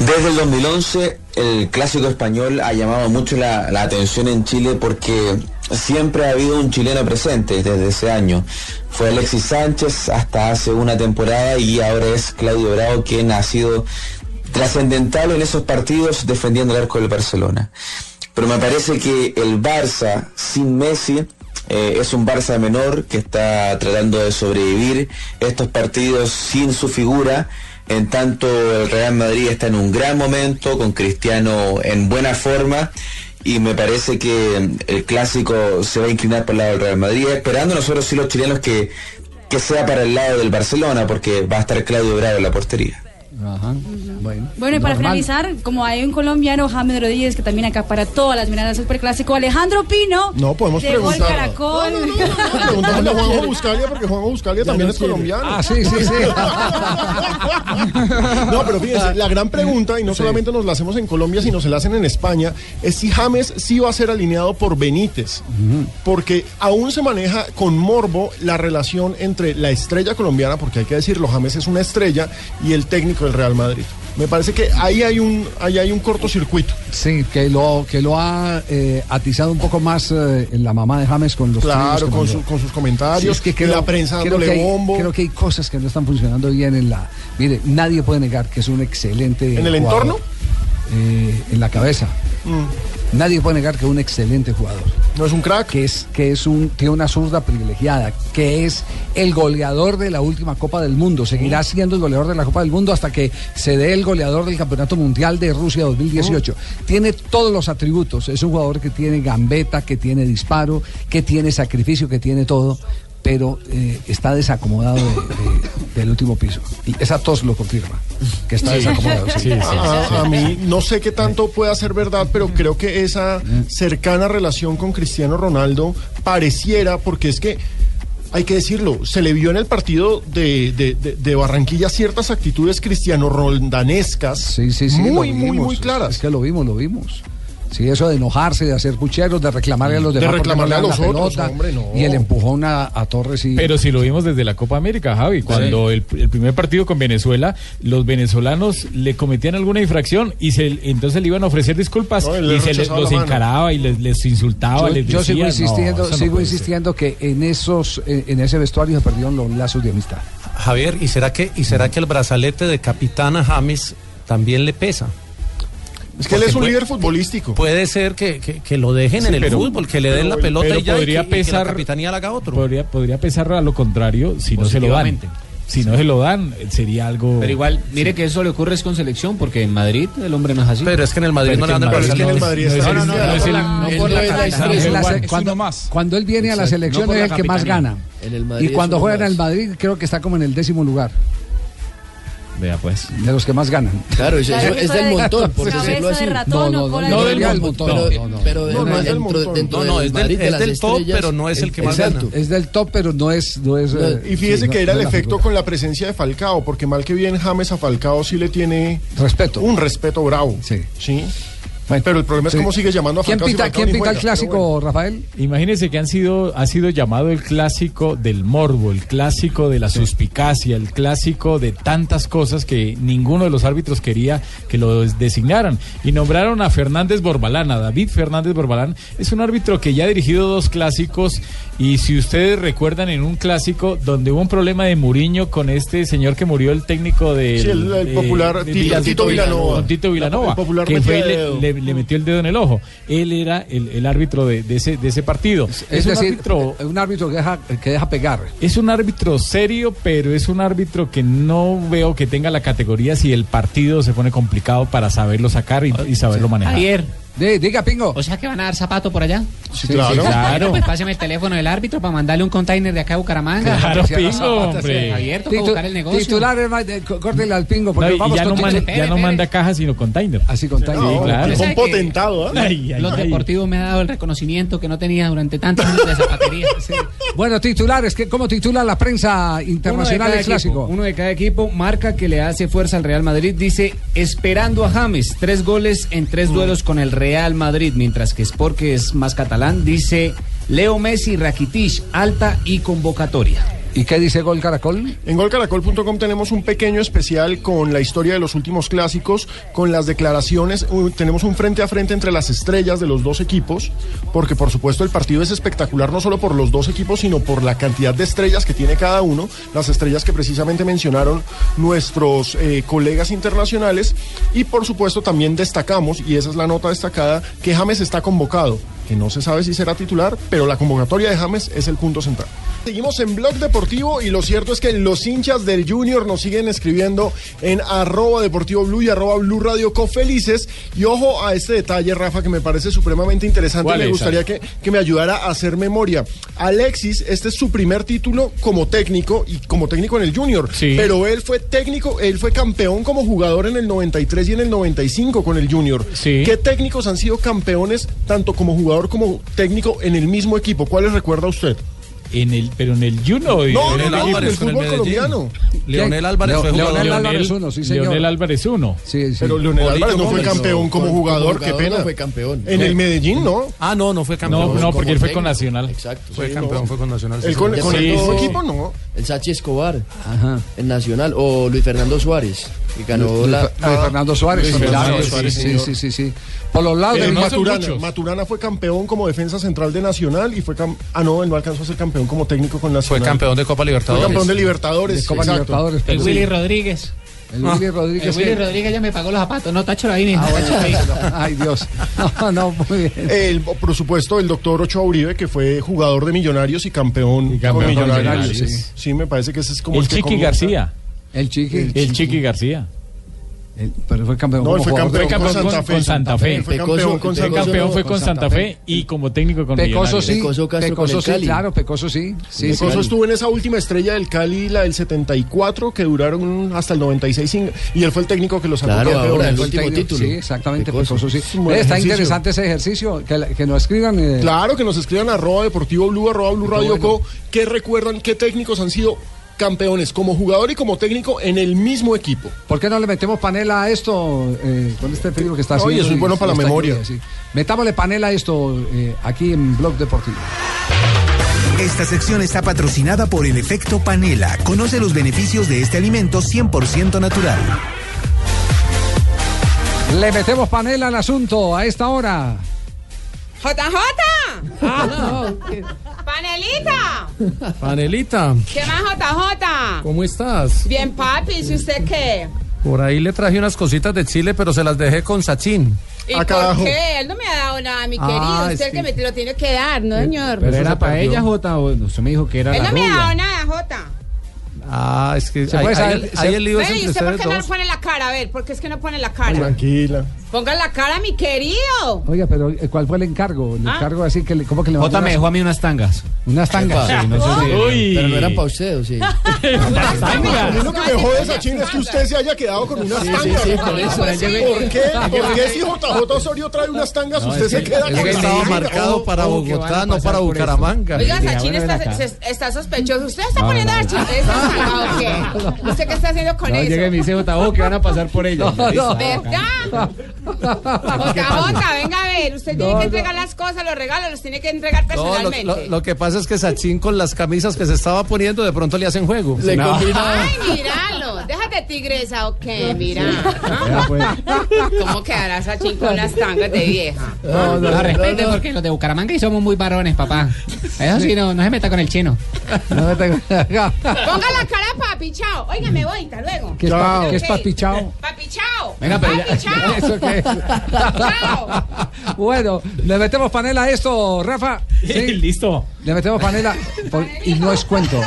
Desde el 2011 el clásico español ha llamado mucho la, la atención en Chile porque siempre ha habido un chileno presente desde ese año. Fue Alexis Sánchez hasta hace una temporada y ahora es Claudio Bravo quien ha sido trascendental en esos partidos defendiendo el arco del Barcelona. Pero me parece que el Barça sin Messi eh, es un Barça menor que está tratando de sobrevivir estos partidos sin su figura. En tanto, el Real Madrid está en un gran momento, con Cristiano en buena forma, y me parece que el clásico se va a inclinar por el lado del Real Madrid, esperando nosotros sí los chilenos que, que sea para el lado del Barcelona, porque va a estar Claudio Bravo en la portería. Ajá. Bueno, Bueno, y para normal. finalizar, como hay un colombiano, James Rodríguez, que también acapara todas las miradas del superclásico, Alejandro Pino. No, podemos Gol preguntar. Caracol. Preguntámosle a Juanjo Buscalia porque Juanjo Buscalia también es colombiano. Ah, sí, sí, sí. No, pero fíjense, la gran pregunta, y no solamente nos la hacemos en Colombia, sino se la hacen en España, es si James sí va a ser alineado por Benítez. Porque aún se maneja con morbo la relación entre la estrella colombiana, porque hay que decirlo, James es una estrella, y el técnico del Real Madrid. Me parece que ahí hay un, ahí hay un cortocircuito. Sí, que lo, que lo ha eh, atizado un poco más eh, en la mamá de James con los Claro, con, su- con sus comentarios, Sí, es que y la prensa creo dándole que hay- bombo. Creo que hay cosas que no están funcionando bien en la. Mire, nadie puede negar que es un excelente. ¿En el jugador. entorno? Eh, en la cabeza. Mm. Nadie puede negar que es un excelente jugador. No es un crack. Que es, que es un, tiene una zurda privilegiada, que es el goleador de la última Copa del Mundo. Seguirá Mm. siendo el goleador de la Copa del Mundo hasta que se dé el goleador del Campeonato Mundial de Rusia 2018. Mm. Tiene todos los atributos. Es un jugador que tiene gambeta, que tiene disparo, que tiene sacrificio, que tiene todo. Pero eh, está desacomodado de- de- del último piso. Y esa tos lo confirma, que está Sí. desacomodado. sí. A, a mí no sé qué tanto pueda ser verdad, pero creo que esa cercana relación con Cristiano Ronaldo pareciera, porque es que hay que decirlo, se le vio en el partido de, de- de- de Barranquilla ciertas actitudes cristiano rondanescas Sí, sí, sí, muy, muy, muy claras. Es que lo vimos, lo vimos. Sí, eso de enojarse, de hacer pucheros, de reclamarle a los De demás no reclamarle le a los la otros, pelota, hombre, no. y el empujón a, a Torres y Pero si lo vimos desde la Copa América, Javi, cuando el, el primer partido con Venezuela, los venezolanos le cometían alguna infracción y se, entonces le iban a ofrecer disculpas No, y se les, los encaraba y les, les insultaba, yo, les yo sigo decía, insistiendo, no sigo ser. insistiendo que en esos, en, en ese vestuario se perdieron los lazos de amistad. Javier, ¿y será que y será que el brazalete de capitán a James también le pesa? Es que él es un puede- líder futbolístico. Puede ser que, que- que lo dejen Sí, en el pero- fútbol, que le den la pelota pero y ya y podría que, y que pesar- la capitanía la haga otro. Podría, podría pesar a lo contrario si no se lo dan. Si no se lo dan, sería algo. Pero igual, mire que eso le ocurre es con selección, porque en Madrid el hombre no es así. Pero es que en el Madrid Pero no le es dan que el en. Madrid no no es el- no es el- no por la la cuando, más. cuando él viene a la selección no es el que más gana. En el Madrid Y cuando juega en el Madrid creo que está como en el décimo lugar. Vea pues. De los que más ganan. Claro, es, Claro eso es del de montón, por decirlo de así. no del león. montón. Pero, No, no, pero no, no es del dentro, montón. dentro No, no, del es del- Madrid de es las del top, estrellas, pero no es el que más Exacto, gana. es del top, pero no es... No es eh, Y fíjese sí, que no- era no el efecto figura. con la presencia de Falcao, porque mal que bien James a Falcao sí le tiene Respeto. un respeto bravo. Sí. Sí. Pero el problema es Sí. cómo sigue llamando a ¿Quién Falcao. pita, quién pita el clásico, Rafael? Imagínense que han sido, ha sido llamado el clásico del morbo, el clásico de la suspicacia, el clásico de tantas cosas que ninguno de los árbitros quería que lo des- designaran. Y nombraron a Fernández Borbalán, a David Fernández Borbalán. Es un árbitro que ya ha dirigido dos clásicos y si ustedes recuerdan en un clásico donde hubo un problema de Muriño con este señor que murió, el técnico de... Sí, el- el popular Tito- Tito Vilanova. Con Tito Vilanova. El popular que fue le-. Le, le metió el dedo en el ojo. Él era el, el árbitro de, de ese, de ese partido. Es, un decir, árbitro un árbitro que deja, que deja pegar. es un árbitro serio, pero es un árbitro que no veo que tenga la categoría si el partido se pone complicado para saberlo sacar y, y saberlo manejar. Javier. diga, Pingo. O sea que van a dar zapato por allá. Sí, claro. claro. Bueno, pues páseme el teléfono del árbitro para mandarle un container de acá a Bucaramanga. Claro, Cierra Pingo, zapatos, hombre. Javier, toca Titu- buscar el negocio. De- co- córtele al Pingo, porque No, vamos ya, con no manda, titu- ya no manda caja, sino container. Así container. Sí, claro. Sabe que Ay, ay, Los ay. deportivos me ha dado el reconocimiento que no tenía durante tantos años de zapatería. Bueno, titulares, ¿qué, ¿cómo titula la prensa de internacional el clásico? equipo, uno de cada equipo marca que le hace fuerza al Real Madrid. Dice, esperando a James, tres goles en tres duelos con el Real Madrid. Mientras que Sport, que es más catalán, dice, Leo Messi, Rakitic, alta y convocatoria. ¿Y qué dice Gol Caracol? En golcaracol.com tenemos un pequeño especial con la historia de los últimos clásicos, con las declaraciones. Tenemos un frente a frente entre las estrellas de los dos equipos, porque por supuesto el partido es espectacular no solo por los dos equipos, sino por la cantidad de estrellas que tiene cada uno, las estrellas que precisamente mencionaron nuestros eh, colegas internacionales. Y por supuesto también destacamos, y esa es la nota destacada, que James está convocado, que no se sabe si será titular, pero la convocatoria de James es el punto central. Seguimos en Blog Deportivo y lo cierto es que los hinchas del Junior nos siguen escribiendo en arroba deportivo blue y arroba blue radio cofelices. Y ojo a este detalle, Rafa, que me parece supremamente interesante. ¿Cuál Me gustaría que, que me ayudara a hacer memoria. Alexis, este es su primer título como técnico y como técnico en el Junior. Pero él fue técnico, él fue campeón como jugador en el 93 y en el 95 con el Junior. ¿Qué técnicos han sido campeones tanto como jugador como técnico en el mismo equipo? ¿Cuáles recuerda usted? En el, pero en el Juno. y- No, en no, el no, el fútbol colombiano. Leonel Álvarez fue jugador. Leonel Álvarez uno, sí, señor. Leonel Álvarez uno. Sí, sí. Pero Leonel Álvarez no fue campeón como jugador, qué pena. no fue campeón. En el Medellín, ¿no? Ah, no, no fue campeón. No, no, porque él fue con. Nacional. Exacto. Fue campeón, fue con Nacional. Con- el equipo, no. El Sachi Escobar, en Nacional, o Luis Fernando Suárez, que ganó Luis- la... Luis Fernando Suárez. Sí, sí, sí. Por los lados del Maturana, Maturana fue campeón como defensa central de Nacional y fue cam- ah no, él no alcanzó a ser campeón como técnico con Nacional. Fue campeón de Copa Libertadores. Fue campeón de Libertadores. De Copa exacto. Libertadores, El Willy sí. Rodríguez. El Willy Rodríguez. El Willy que- Rodríguez ya me pagó los zapatos. No, ahí, mijo. Ah, bueno. Ay, Dios. No, no, muy bien. El, por supuesto, el doctor Ochoa Uribe, que fue jugador de Millonarios y campeón, campeón con Millonarios. Millonarios. Sí. Sí, me parece que ese es como El que Chiqui García. El Chiqui. El Chiqui García. Pero fue campeón. No, él fue campeón, con, Santa Fe. Fue campeón con Fue Santa campeón fue Fe. con Santa Fe y como técnico con Pecoso sí. Pecoso Castro con Pecoso el sí, Cali. claro, Pecoso sí. sí Pecoso sí. estuvo en esa última estrella del Cali, la del 74, que duraron hasta el 96, sin- y él fue el técnico que los sacó Claro, ahora, el el último técnico, título. Sí, exactamente, Pecoso. Pecoso sí. Eh, Está interesante ese ejercicio. Que, que nos escriban. eh, Claro, que nos escriban arroba deportivo blue, arroba blue radio co, que recuerdan qué técnicos han sido campeones como jugador y como técnico en el mismo equipo. ¿Por qué no le metemos panela a esto eh, con este frío que está Oye, haciendo? eso es y- bueno para y la memoria. sí. Metámosle panela a esto eh, aquí en Blog Deportivo. Esta sección está patrocinada por el efecto panela. Conoce los beneficios de este alimento 100% natural. Le metemos panela al asunto a esta hora. ¡JJ! ¡Panelita! Panelita, ¿Qué más, JJ? ¿cómo estás? Bien, papi, ¿y usted qué? Por ahí le traje unas cositas de Chile, pero se las dejé con Sachín. ¿Y Ah, por carajo. qué? Él no me ha dado nada, mi Ah, querido. es Usted el que- que me lo tiene que dar, ¿no, señor? Pero era para perdió. ella, Jota, o usted me dijo que era Él la no me ha dado nada, Jota. Ah, es que ¿Se puede saber- el, ahí el lío es Bueno, ¿y usted por qué no le pone la cara? A ver, ¿por qué es que no pone la cara? Tranquila. Ponga la cara, mi querido. Oiga, pero eh, ¿cuál fue el encargo? El Ah. encargo así que le, ¿cómo que le Jota mandó me unas- dejó a mí unas tangas. Unas tangas. Sí, no sé si-. Pero no eran para usted, ¿o sí? A mí lo que me jode esa china es que usted se haya quedado con unas Sí, sí, tangas. sí, por eso. ¿Por qué? ¿Por qué si JJ Osorio trae unas tangas, usted se queda con las estaba tangas? marcado para ojo, que van a Bogotá, no para. Bucaramanga. Oiga, ven está, acá. se- está sospechoso. ¿Usted está poniendo a salgado o qué? ¿Usted qué está haciendo con No, eso? llega y me dice que van a pasar por ella. No, no. ¿Verdad? JJ, venga a ver. Usted tiene que entregar las cosas, los regalos, los tiene que entregar No, lo, personalmente. lo- lo que pasa es que Sachín con las camisas que se estaba poniendo de pronto le hacen juego. Le No. Ay, míralo. Déjate tigresa, ok, mira. Vea, pues. ¿Cómo quedará Sachín con las tangas de vieja? No, no, respete porque los de Bucaramanga y somos muy varones, papá. Eso sí, no, no se meta con el chino. No me tengo- Ponga la cara, papi, chao. Oiga, me voy, hasta luego. ¿Qué es, pa- Chao. qué es papi chao? Papi, chao. Venga, pero ya- papi, chao. ¿Eso qué es? Chao. Bueno, le metemos panela a esto, Rafa. Sí, Listo. le metemos panela. por- y no es cuento.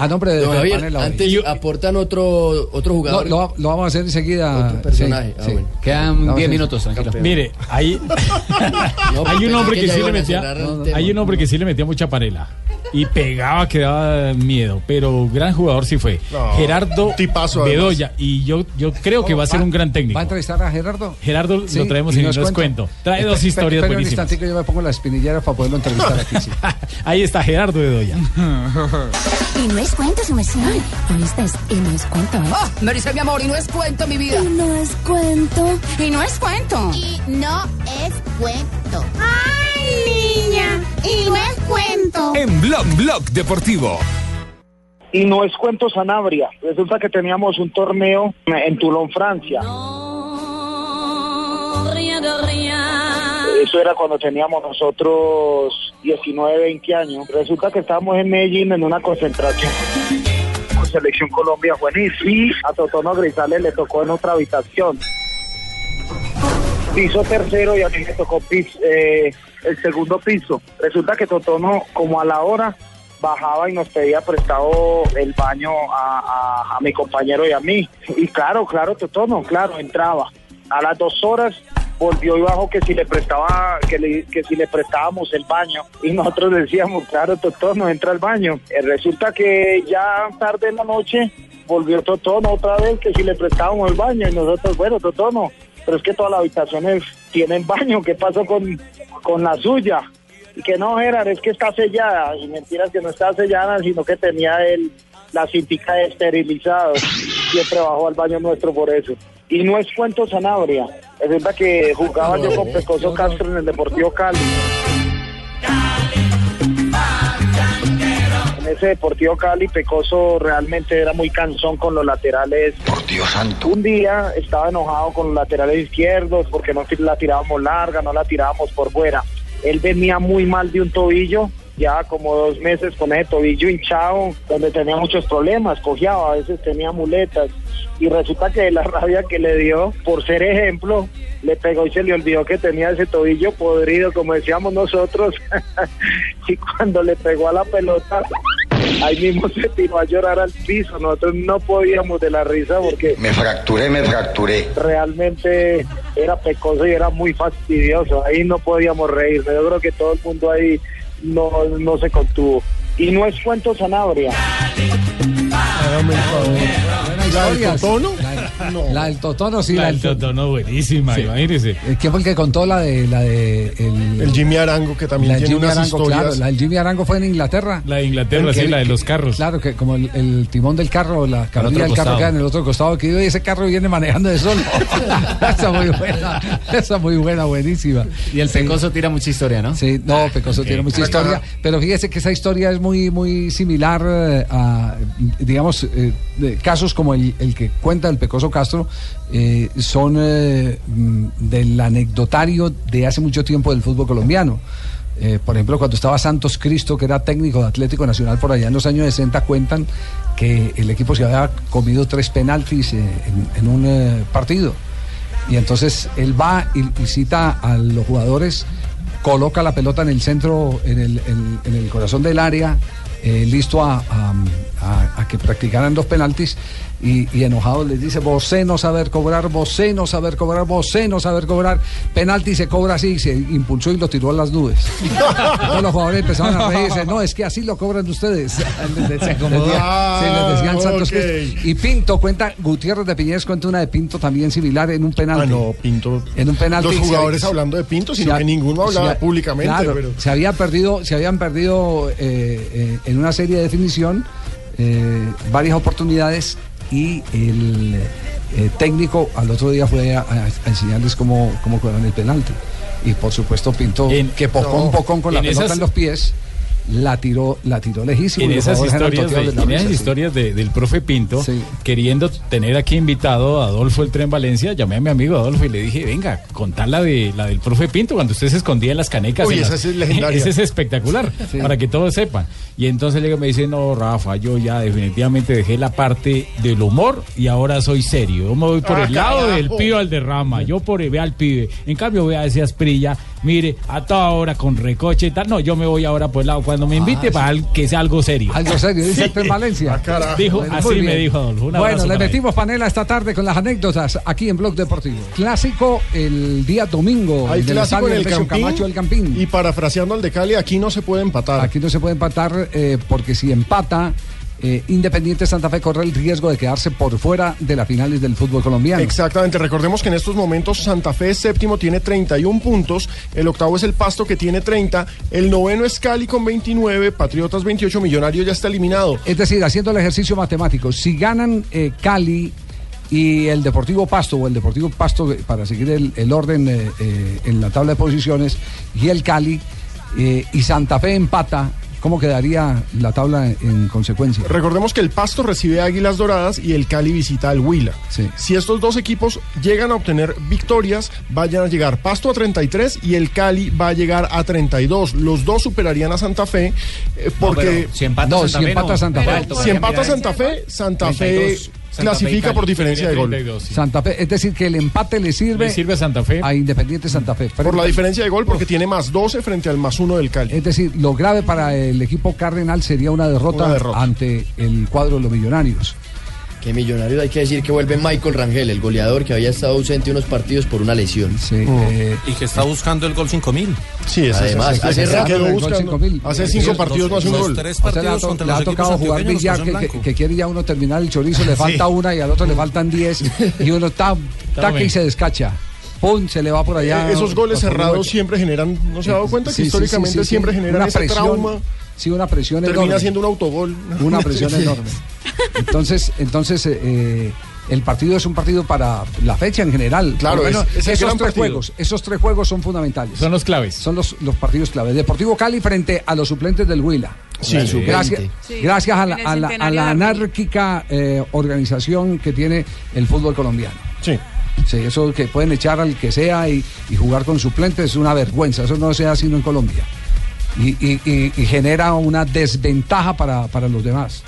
A nombre de, de Javier, panela. hoy. antes aportan otro, otro No, jugador. lo, lo vamos a hacer enseguida. Otro personaje. Sí, Ah, sí. bueno. Quedan Vamos 10 a- minutos, tranquilo. Mire, hay, No, hay un hombre que, sí le metía, hay un hombre que sí le metía mucha panela y pegaba que daba miedo, pero gran jugador sí fue. No, Gerardo tipazo, además. Bedoya y yo yo creo que va a ser un gran técnico. ¿Va a entrevistar a Gerardo? Gerardo Sí, lo traemos y en nos el cuento. Trae dos Espe- historias espere un buenísimas. instantico, yo me pongo la espinillera para poderlo entrevistar aquí. sí. Ahí está Gerardo Bedoya. Y no es cuento, su merced. ¿Oíste? Y no es cuento, ¿eh? Oh, me dice mi amor, y no es cuento, mi vida. Y no es cuento. Y no es cuento. Y no es cuento. Ay, y no es cuento. En Blog Blog Deportivo. Y no es cuento Sanabria. Resulta que teníamos un torneo en Toulon, Francia. Rien de rien. Eso era cuando teníamos nosotros 19, 20 años. Resulta que estábamos en Medellín en una concentración con Selección Colombia Juvenil. Y a Totono Grisales le tocó en otra habitación. Piso tercero y a mí me tocó pis- eh, el segundo piso. Resulta que Totono, como a la hora, bajaba y nos pedía prestado el baño a, a- a mi compañero y a mí. Y claro, claro, Totono, claro, entraba. A las dos horas volvió y bajó que si le prestaba, que, le- que si le prestábamos el baño. Y nosotros decíamos, claro, Totono, entra al baño. Eh, resulta que ya tarde en la noche volvió Totono otra vez que si le prestábamos el baño. Y nosotros, bueno, Totono, pero es que todas las habitaciones tienen baño. ¿Qué pasó con, con la suya? Y que no, Gerard, es que está sellada. Y mentiras que no está sellada, sino que tenía el, la cintica de esterilizado. Siempre bajó al baño nuestro por eso. Y no es cuento Sanabria. Es verdad que jugaba yo con Pecoso Castro en el Deportivo Cali. En ese Deportivo Cali, Pecoso realmente era muy cansón con los laterales. Por Dios santo. Un día estaba enojado con los laterales izquierdos porque no la tirábamos larga, no la tirábamos por fuera. Él venía muy mal de un tobillo, ya como dos meses con ese tobillo hinchado, donde tenía muchos problemas, cojeaba, a veces tenía muletas. Y resulta que de la rabia que le dio, por ser ejemplo, le pegó y se le olvidó que tenía ese tobillo podrido, como decíamos nosotros. y cuando le pegó a la pelota, ahí mismo se tiró a llorar al piso. Nosotros no podíamos de la risa porque Me fracturé, me fracturé. realmente era pecoso y era muy fastidioso. Ahí no podíamos reírnos. Yo creo que todo el mundo ahí no, no se contuvo. Y no es cuento Sanabria. ¿La del Totono? La del Totono, sí. La del Totono, buenísima, Sí. imagínese. Eh, ¿Quién fue el que contó la de la de el, El Jimmy Arango, que también la tiene Jimmy unas Arango, historias. claro, la del Jimmy Arango fue en Inglaterra. La de Inglaterra, sí, la de los carros. Claro, que como el, el timón del carro, la carroña del carro queda en el otro costado, que "Oye, ese carro viene manejando de solo. esa muy buena, esa muy buena, buenísima. Y el Pecoso tira mucha historia, ¿no? Sí, no, Pecoso tiene mucha historia, pero fíjese que esa historia es muy, muy similar eh, a, digamos, eh, casos como el, el que cuenta el Pecoso Castro, eh, son eh, mm, del anecdotario de hace mucho tiempo del fútbol colombiano. Eh, por ejemplo, cuando estaba Santos Cristo, que era técnico de Atlético Nacional por allá en los años 60, cuentan que el equipo se había comido tres penaltis en, un partido. Y entonces él va y, cita a los jugadores, coloca la pelota en el centro, en el, corazón del área, listo a- a- a que practicaran los penaltis. Y, y enojado les dice, vos no saber cobrar, vos no saber cobrar, vos no saber cobrar. Penalti se cobra así, y se impulsó y lo tiró a las nubes. Todos los jugadores empezaron a reírse, no, es que así lo cobran ustedes. Decía- acomodó. les decían Ah, Santos. Y Pinto cuenta, Gutiérrez de Piñeres cuenta una de Pinto también similar en un penalti. Ah, no, Pinto. En un penalti. Los se- jugadores hablando de Pinto, sino se- que ninguno hablaba se- públicamente. claro, pero... se había perdido, se habían perdido eh, eh, en una serie de definición eh, varias oportunidades y el eh, técnico al otro día fue a, a- a enseñarles cómo, cómo cobran el penalti. Y por supuesto Pinto, que pocón, no, pocón con la pelota esas- en los pies, la tiró, la tiró lejísimo. En esas historias, de, toteados de la en esas risa, sí. historias de- del profe Pinto, queriendo tener aquí invitado a Adolfo el Tren Valencia, llamé a mi amigo Adolfo y le dije, venga, contar la, de, la del profe Pinto cuando usted se escondía en las canecas. Uy, en esa las- es legendaria. Esa es espectacular, Sí. para que todos sepan. Y entonces luego me dice, no, Rafa, yo ya definitivamente dejé la parte del humor y ahora soy serio. Yo me voy por Ah, el lado del pibe al derrama. Yo por ve al pibe. En cambio, vea ese asprilla, mire, a toda hora con recoche y tal. No, yo me voy ahora por el lado. Cuando me invite, para al- que sea algo serio. Algo serio, dice el Tren Valencia. Dijo, Bueno, así me dijo Adolfo. Un Bueno, le para metimos panela esta tarde con las anécdotas aquí en Blog Deportivo. Clásico el día domingo. Hay en el clásico en el Campín, Camacho del Campín. Y parafraseando al de Cali, aquí no se puede empatar. Aquí no se puede empatar eh, porque si empata, eh, Independiente Santa Fe corre el riesgo de quedarse por fuera de las finales del fútbol colombiano. Exactamente, recordemos que en estos momentos Santa Fe es séptimo, tiene 31 puntos, el octavo es el Pasto que tiene 30, el noveno es Cali con 29, Patriotas 28, Millonario ya está eliminado. Es decir, haciendo el ejercicio matemático, si ganan eh, Cali y el Deportivo Pasto, o el Deportivo Pasto, eh, para seguir el, el orden eh, en la tabla de posiciones, y el Cali, y Santa Fe empata, ¿cómo quedaría la tabla en, en consecuencia? Recordemos que el Pasto recibe a Águilas Doradas y el Cali visita al Huila. Si estos dos equipos llegan a obtener victorias, vayan a llegar Pasto a 33 y el Cali va a llegar a 32. Los dos superarían a Santa Fe eh, porque... si empata No, Santa si Fe, empata no. Santa Fe. Pero Si empata Santa Fe, Santa Fe... clasifica por diferencia de gol. Santa Fe, es decir, que el empate le sirve, Le sirve a Santa Fe. a Independiente Santa Fe. Por la diferencia de gol, porque tiene más 12 frente al más 1 del Cali. Es decir, lo grave para el equipo cardenal sería una derrota, Una derrota. ante el cuadro de los millonarios. Que millonario hay que decir que vuelve Michael Rangel, el goleador que había estado ausente unos partidos por una lesión. eh, Y que está buscando el gol 5000. Sí, ese- Además, ese- hace ese rato quedó el gol buscando. 5000. Hace cinco partidos no hace un gol. tres O sea, le ha, partidos to- contra le ha los equipos tocado jugar los que, quiere ya uno terminar el chorizo, le falta una y al otro le faltan 10 y uno está taque bien. y se descacha. Pum, se le va por allá. Eh, Esos goles cerrados siempre generan, ¿no se ha dado cuenta? Sí, que sí, históricamente sí, sí, sí. siempre generan Una ese presión, trauma. Sí, una presión Termina enorme. siendo un autogol. Una presión enorme. Entonces, entonces eh, eh, el partido es un partido para la fecha en general. Claro, menos es- es esos tres partido. juegos, esos tres juegos son fundamentales. Son los claves. Son los, los partidos claves. Deportivo Cali frente a los suplentes del Huila. Sí, gracias. Sí, gracias a la, a la- a anárquica eh, organización que tiene el fútbol colombiano. Sí. Sí, eso que pueden echar al que sea y, y jugar con suplentes es una vergüenza. Eso no se hace sino en Colombia. Y, y- y- y genera una desventaja para, para los demás.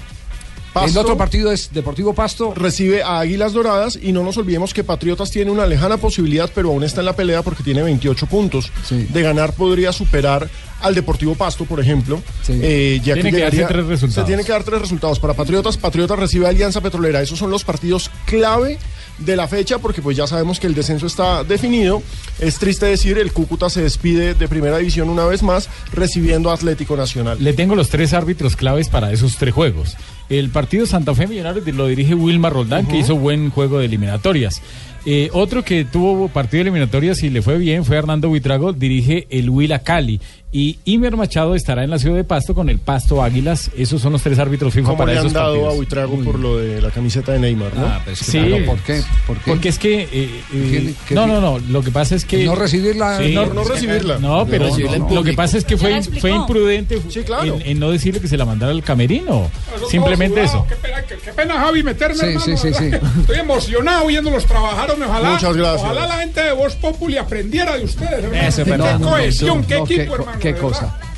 El Pasto otro partido es Deportivo Pasto. recibe a Águilas Doradas y no nos olvidemos que Patriotas tiene una lejana posibilidad, pero aún está en la pelea porque tiene 28 puntos. Sí. De ganar podría superar al Deportivo Pasto, por ejemplo. Sí. Eh, ya Tiene que darse tres resultados. Se tiene que dar tres resultados. Para Patriotas, Patriotas recibe a Alianza Petrolera. Esos son los partidos clave de la fecha porque pues ya sabemos que el descenso está definido. Es triste decir, el Cúcuta se despide de Primera División una vez más recibiendo a Atlético Nacional. Le tengo los tres árbitros claves para esos tres juegos. El partido Santa Fe Millonarios lo dirige Wilmar Roldán, que hizo buen juego de eliminatorias. Eh, otro que tuvo partido de eliminatorias y le fue bien fue Hernando Buitrago, dirige el Huila Cali. Y Imer Machado estará en la ciudad de Pasto con el Pasto Águilas. Esos son los tres árbitros FIFA ¿Cómo para le han esos dado partidos. a Buitrago por lo de la camiseta de Neymar, no? Ah, Sí, ¿por qué? ¿Por qué? porque es que... eh, eh, ¿Qué- qué- no, no, no, lo que pasa es que... No recibirla. Sí. No, no recibirla. No, pero No, en lo que pasa es que fue, fue imprudente Sí, claro. en, en no decirle que se la mandara al camerino. Simplemente eso. Qué pena, qué- qué pena, Javi, meterme, Sí, hermano, sí, sí. Estoy emocionado viéndolos trabajar, ojalá. Muchas gracias. Ojalá la gente de Voz Populi aprendiera de ustedes, hermano. Eso, qué perdón. cohesión, qué No, equipo, qué, hermano. Qué cosa.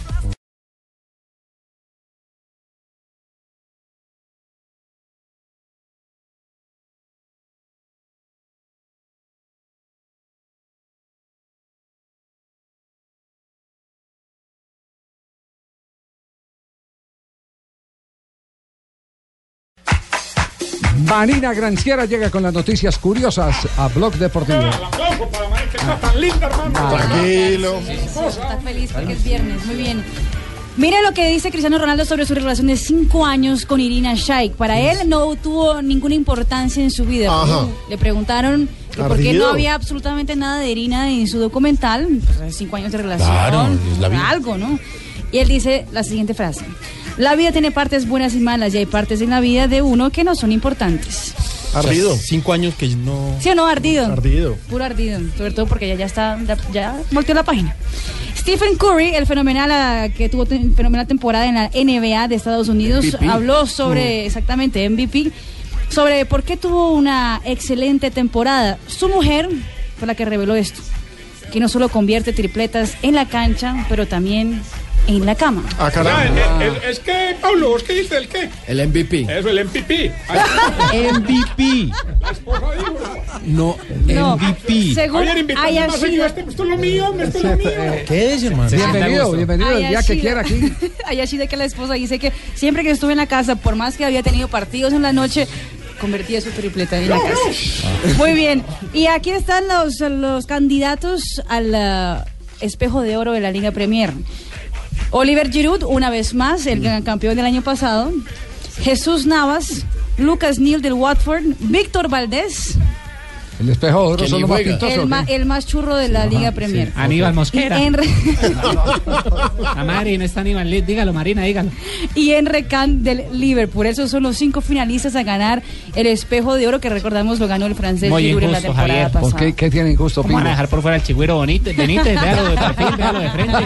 Marina Granciera llega con las noticias curiosas a Blog Deportivo. El aplauso para María, que está tan linda, hermano. Tranquilo. Está feliz porque es viernes, muy bien. Mire lo que dice Cristiano Ronaldo sobre su relación de cinco años con Irina Shayk. Para él no tuvo ninguna importancia en su vida. Ajá. Le preguntaron que por qué no había absolutamente nada de Irina en su documental. Pues, cinco años de relación. Claro, es la vida. Algo, ¿no? Y él dice la siguiente frase. La vida tiene partes buenas y malas y hay partes en la vida de uno que no son importantes. Ardido. Cinco años que no. ¿Sí o no? Ardido. Ardido. Puro ardido. Sobre todo porque ya, ya está, ya, ya volteó la página. Stephen Curry, el fenomenal ah, que tuvo te- fenomenal temporada en la NBA de Estados Unidos, MVP. habló sobre, exactamente, MVP, sobre por qué tuvo una excelente temporada. Su mujer fue la que reveló esto, que no solo convierte tripletas en la cancha, pero también en la cama. Ah, caramba. el- el- el- es que, Pablo, ¿vos qué dices el qué? El MVP. Eso, el MPP. MVP. La esposa dijo. No, No, MVP. según Javier, invítame más seguido a Ayashida, este. Esto es lo mío, esto es lo mío. ¿Qué es, hermano? Bienvenido, bienvenido el día que quiera aquí. Ayashida, que la esposa dice que siempre que estuve en la casa, por más que había tenido partidos en la noche, convertía su tripleta en la casa. Muy bien. Y aquí están los, los candidatos al ah, espejo de oro de la Liga Premier. Oliver Giroud, una vez más, el gran campeón del año pasado. Jesús Navas, Lucas Neal del Watford, Víctor Valdés, El espejo de oro son los más pintosos. el, más churro de la Liga Premier. Aníbal Mosquera. En re- no está Aníbal. Lid. Dígalo, Marina, dígalo. y Enre Can del Liverpool. Esos son los cinco finalistas a ganar el espejo de oro que recordamos lo ganó el francés Muy Giroud en la injusto, temporada Javier. pasada. ¿Por qué, qué tienen gusto, ¿Cómo van a dejar por fuera el chigüiro bonito? Benítez, véalo de perfil, véalo de frente.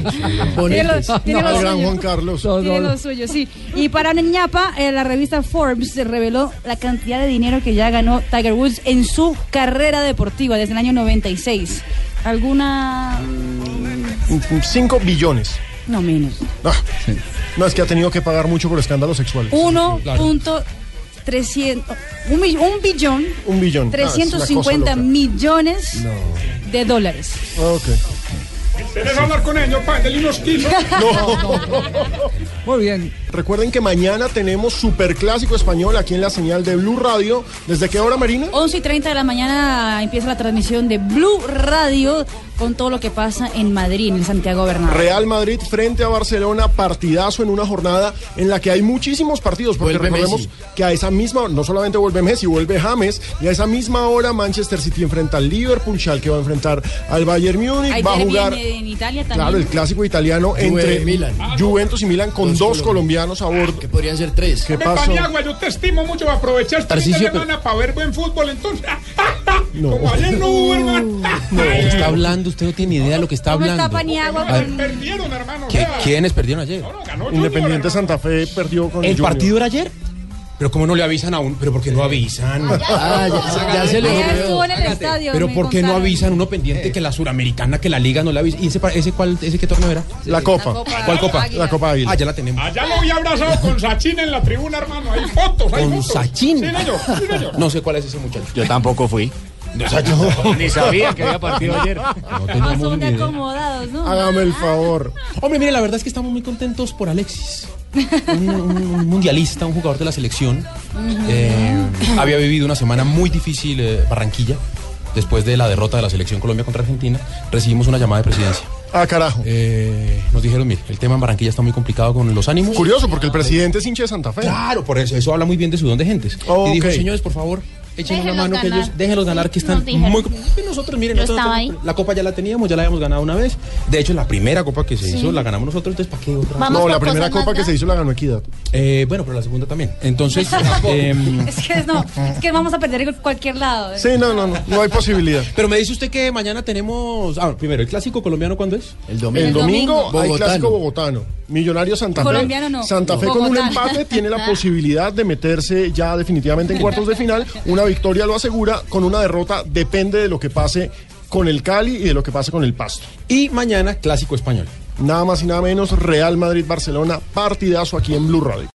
Tiene lo- tiene lo El gran suyo. Juan Carlos. Tiene lo suyo, sí. Y para ñapa, eh, la revista Forbes se reveló la cantidad de dinero que ya ganó Tiger Woods en su carrera deportiva desde el año 96. ¿Alguna...? 5 billones. No menos. Ah, No, es que ha tenido que pagar mucho por escándalos sexuales. 1.3 300, un, un billón, Un billón. Ah, es una cosa 350 loca. millones de dólares. Ok. ¿Quieres hablar con ellos darle unos kilos? Muy bien. Recuerden que mañana tenemos Superclásico Español aquí en la señal de Blue Radio. ¿Desde qué hora, Marina? 11 y 30 de la mañana empieza la transmisión de Blue Radio con todo lo que pasa en Madrid, en el Santiago Bernabéu. Real Madrid frente a Barcelona, partidazo en una jornada en la que hay muchísimos partidos, porque Vuelve recordemos Messi. que a esa misma, no solamente vuelve Messi, vuelve James, y a esa misma hora Manchester City enfrenta al Liverpool, que va a enfrentar al Bayern Múnich, va a jugar... en, en Italia también. Claro, el clásico italiano Juve, entre Milan. Juventus y Milan con dos, colombianos a bordo. Que podrían ser tres. ¿Qué Me pasó? Paniagua, yo te estimo mucho. Aprovecha fin de Tarcisio, semana para ver buen fútbol, entonces. No. Como ayer no hubo, hermano. ¿Qué está hablando? Usted no tiene ni idea de lo que está ¿Cómo está hablando. Paniagua? A ver, Perdieron, hermano. ¿qué- o sea, ¿Quiénes perdieron ayer? no, ganó Junior, Independiente. Santa Fe perdió con ¿El Junior. partido era ayer? Pero ¿cómo no le avisan a uno? ¿Pero por qué no avisan? Ah, ya, ya se le estuvo en el estadio. ¿Pero por qué no avisan uno pendiente que la suramericana, que la liga no le avisa? ¿Y ese, ese, cuál, ese qué torneo era? La Copa. ¿Cuál copa? La Copa Águila. Ah, ya la tenemos. Allá lo vi abrazado con Sachin en la tribuna, hermano. Hay fotos, hay ¿Con fotos. Sachin? Sí. Sí, señor. No sé cuál es ese muchacho. Yo tampoco fui. Ni sabía que había partido ayer. No son de acomodados, ¿no? Hágame el favor. Hombre, mire, la verdad es que estamos muy contentos por Alexis. Un, un mundialista, un jugador de la selección. Eh, había vivido una semana muy difícil eh, Barranquilla. Después de la derrota de la selección Colombia contra Argentina, recibimos una llamada de presidencia. Ah, carajo. Eh, nos dijeron, mire, el tema en Barranquilla está muy complicado con los ánimos. Curioso, porque el presidente es hincha de Santa Fe. Claro, por eso, eso habla muy bien de su don de gentes. Y dijo, señores, por favor, échenle una mano que ganar. ellos, déjenlos ganar, que están muy... Y nosotros, miren, Yo nosotros- estaba ahí. la copa ya la teníamos, ya la habíamos ganado una vez. De hecho, la primera copa que se hizo la ganamos nosotros, entonces ¿para qué otra? Vamos No, la primera copa que se hizo la ganó Equidad. Eh, bueno, pero la segunda también. Entonces, em, Es que no, es que vamos a perder en cualquier lado. Sí, no, no, no, no hay posibilidad. pero me dice usted que mañana tenemos... Ah, primero, ¿el clásico colombiano cuándo es? El domingo. El domingo domingo. hay Bogotano. clásico bogotano. Millonario Santa Fe. Colombiano no. Santa Fe con un Bogotano. empate tiene la posibilidad de meterse ya definitivamente en cuartos de final. Una victoria lo asegura. Con una derrota depende de lo que pase con el Cali y de lo que pase con el Pasto. Y mañana, clásico español. Nada más y nada menos, Real Madrid-Barcelona, partidazo aquí en Blue Radio.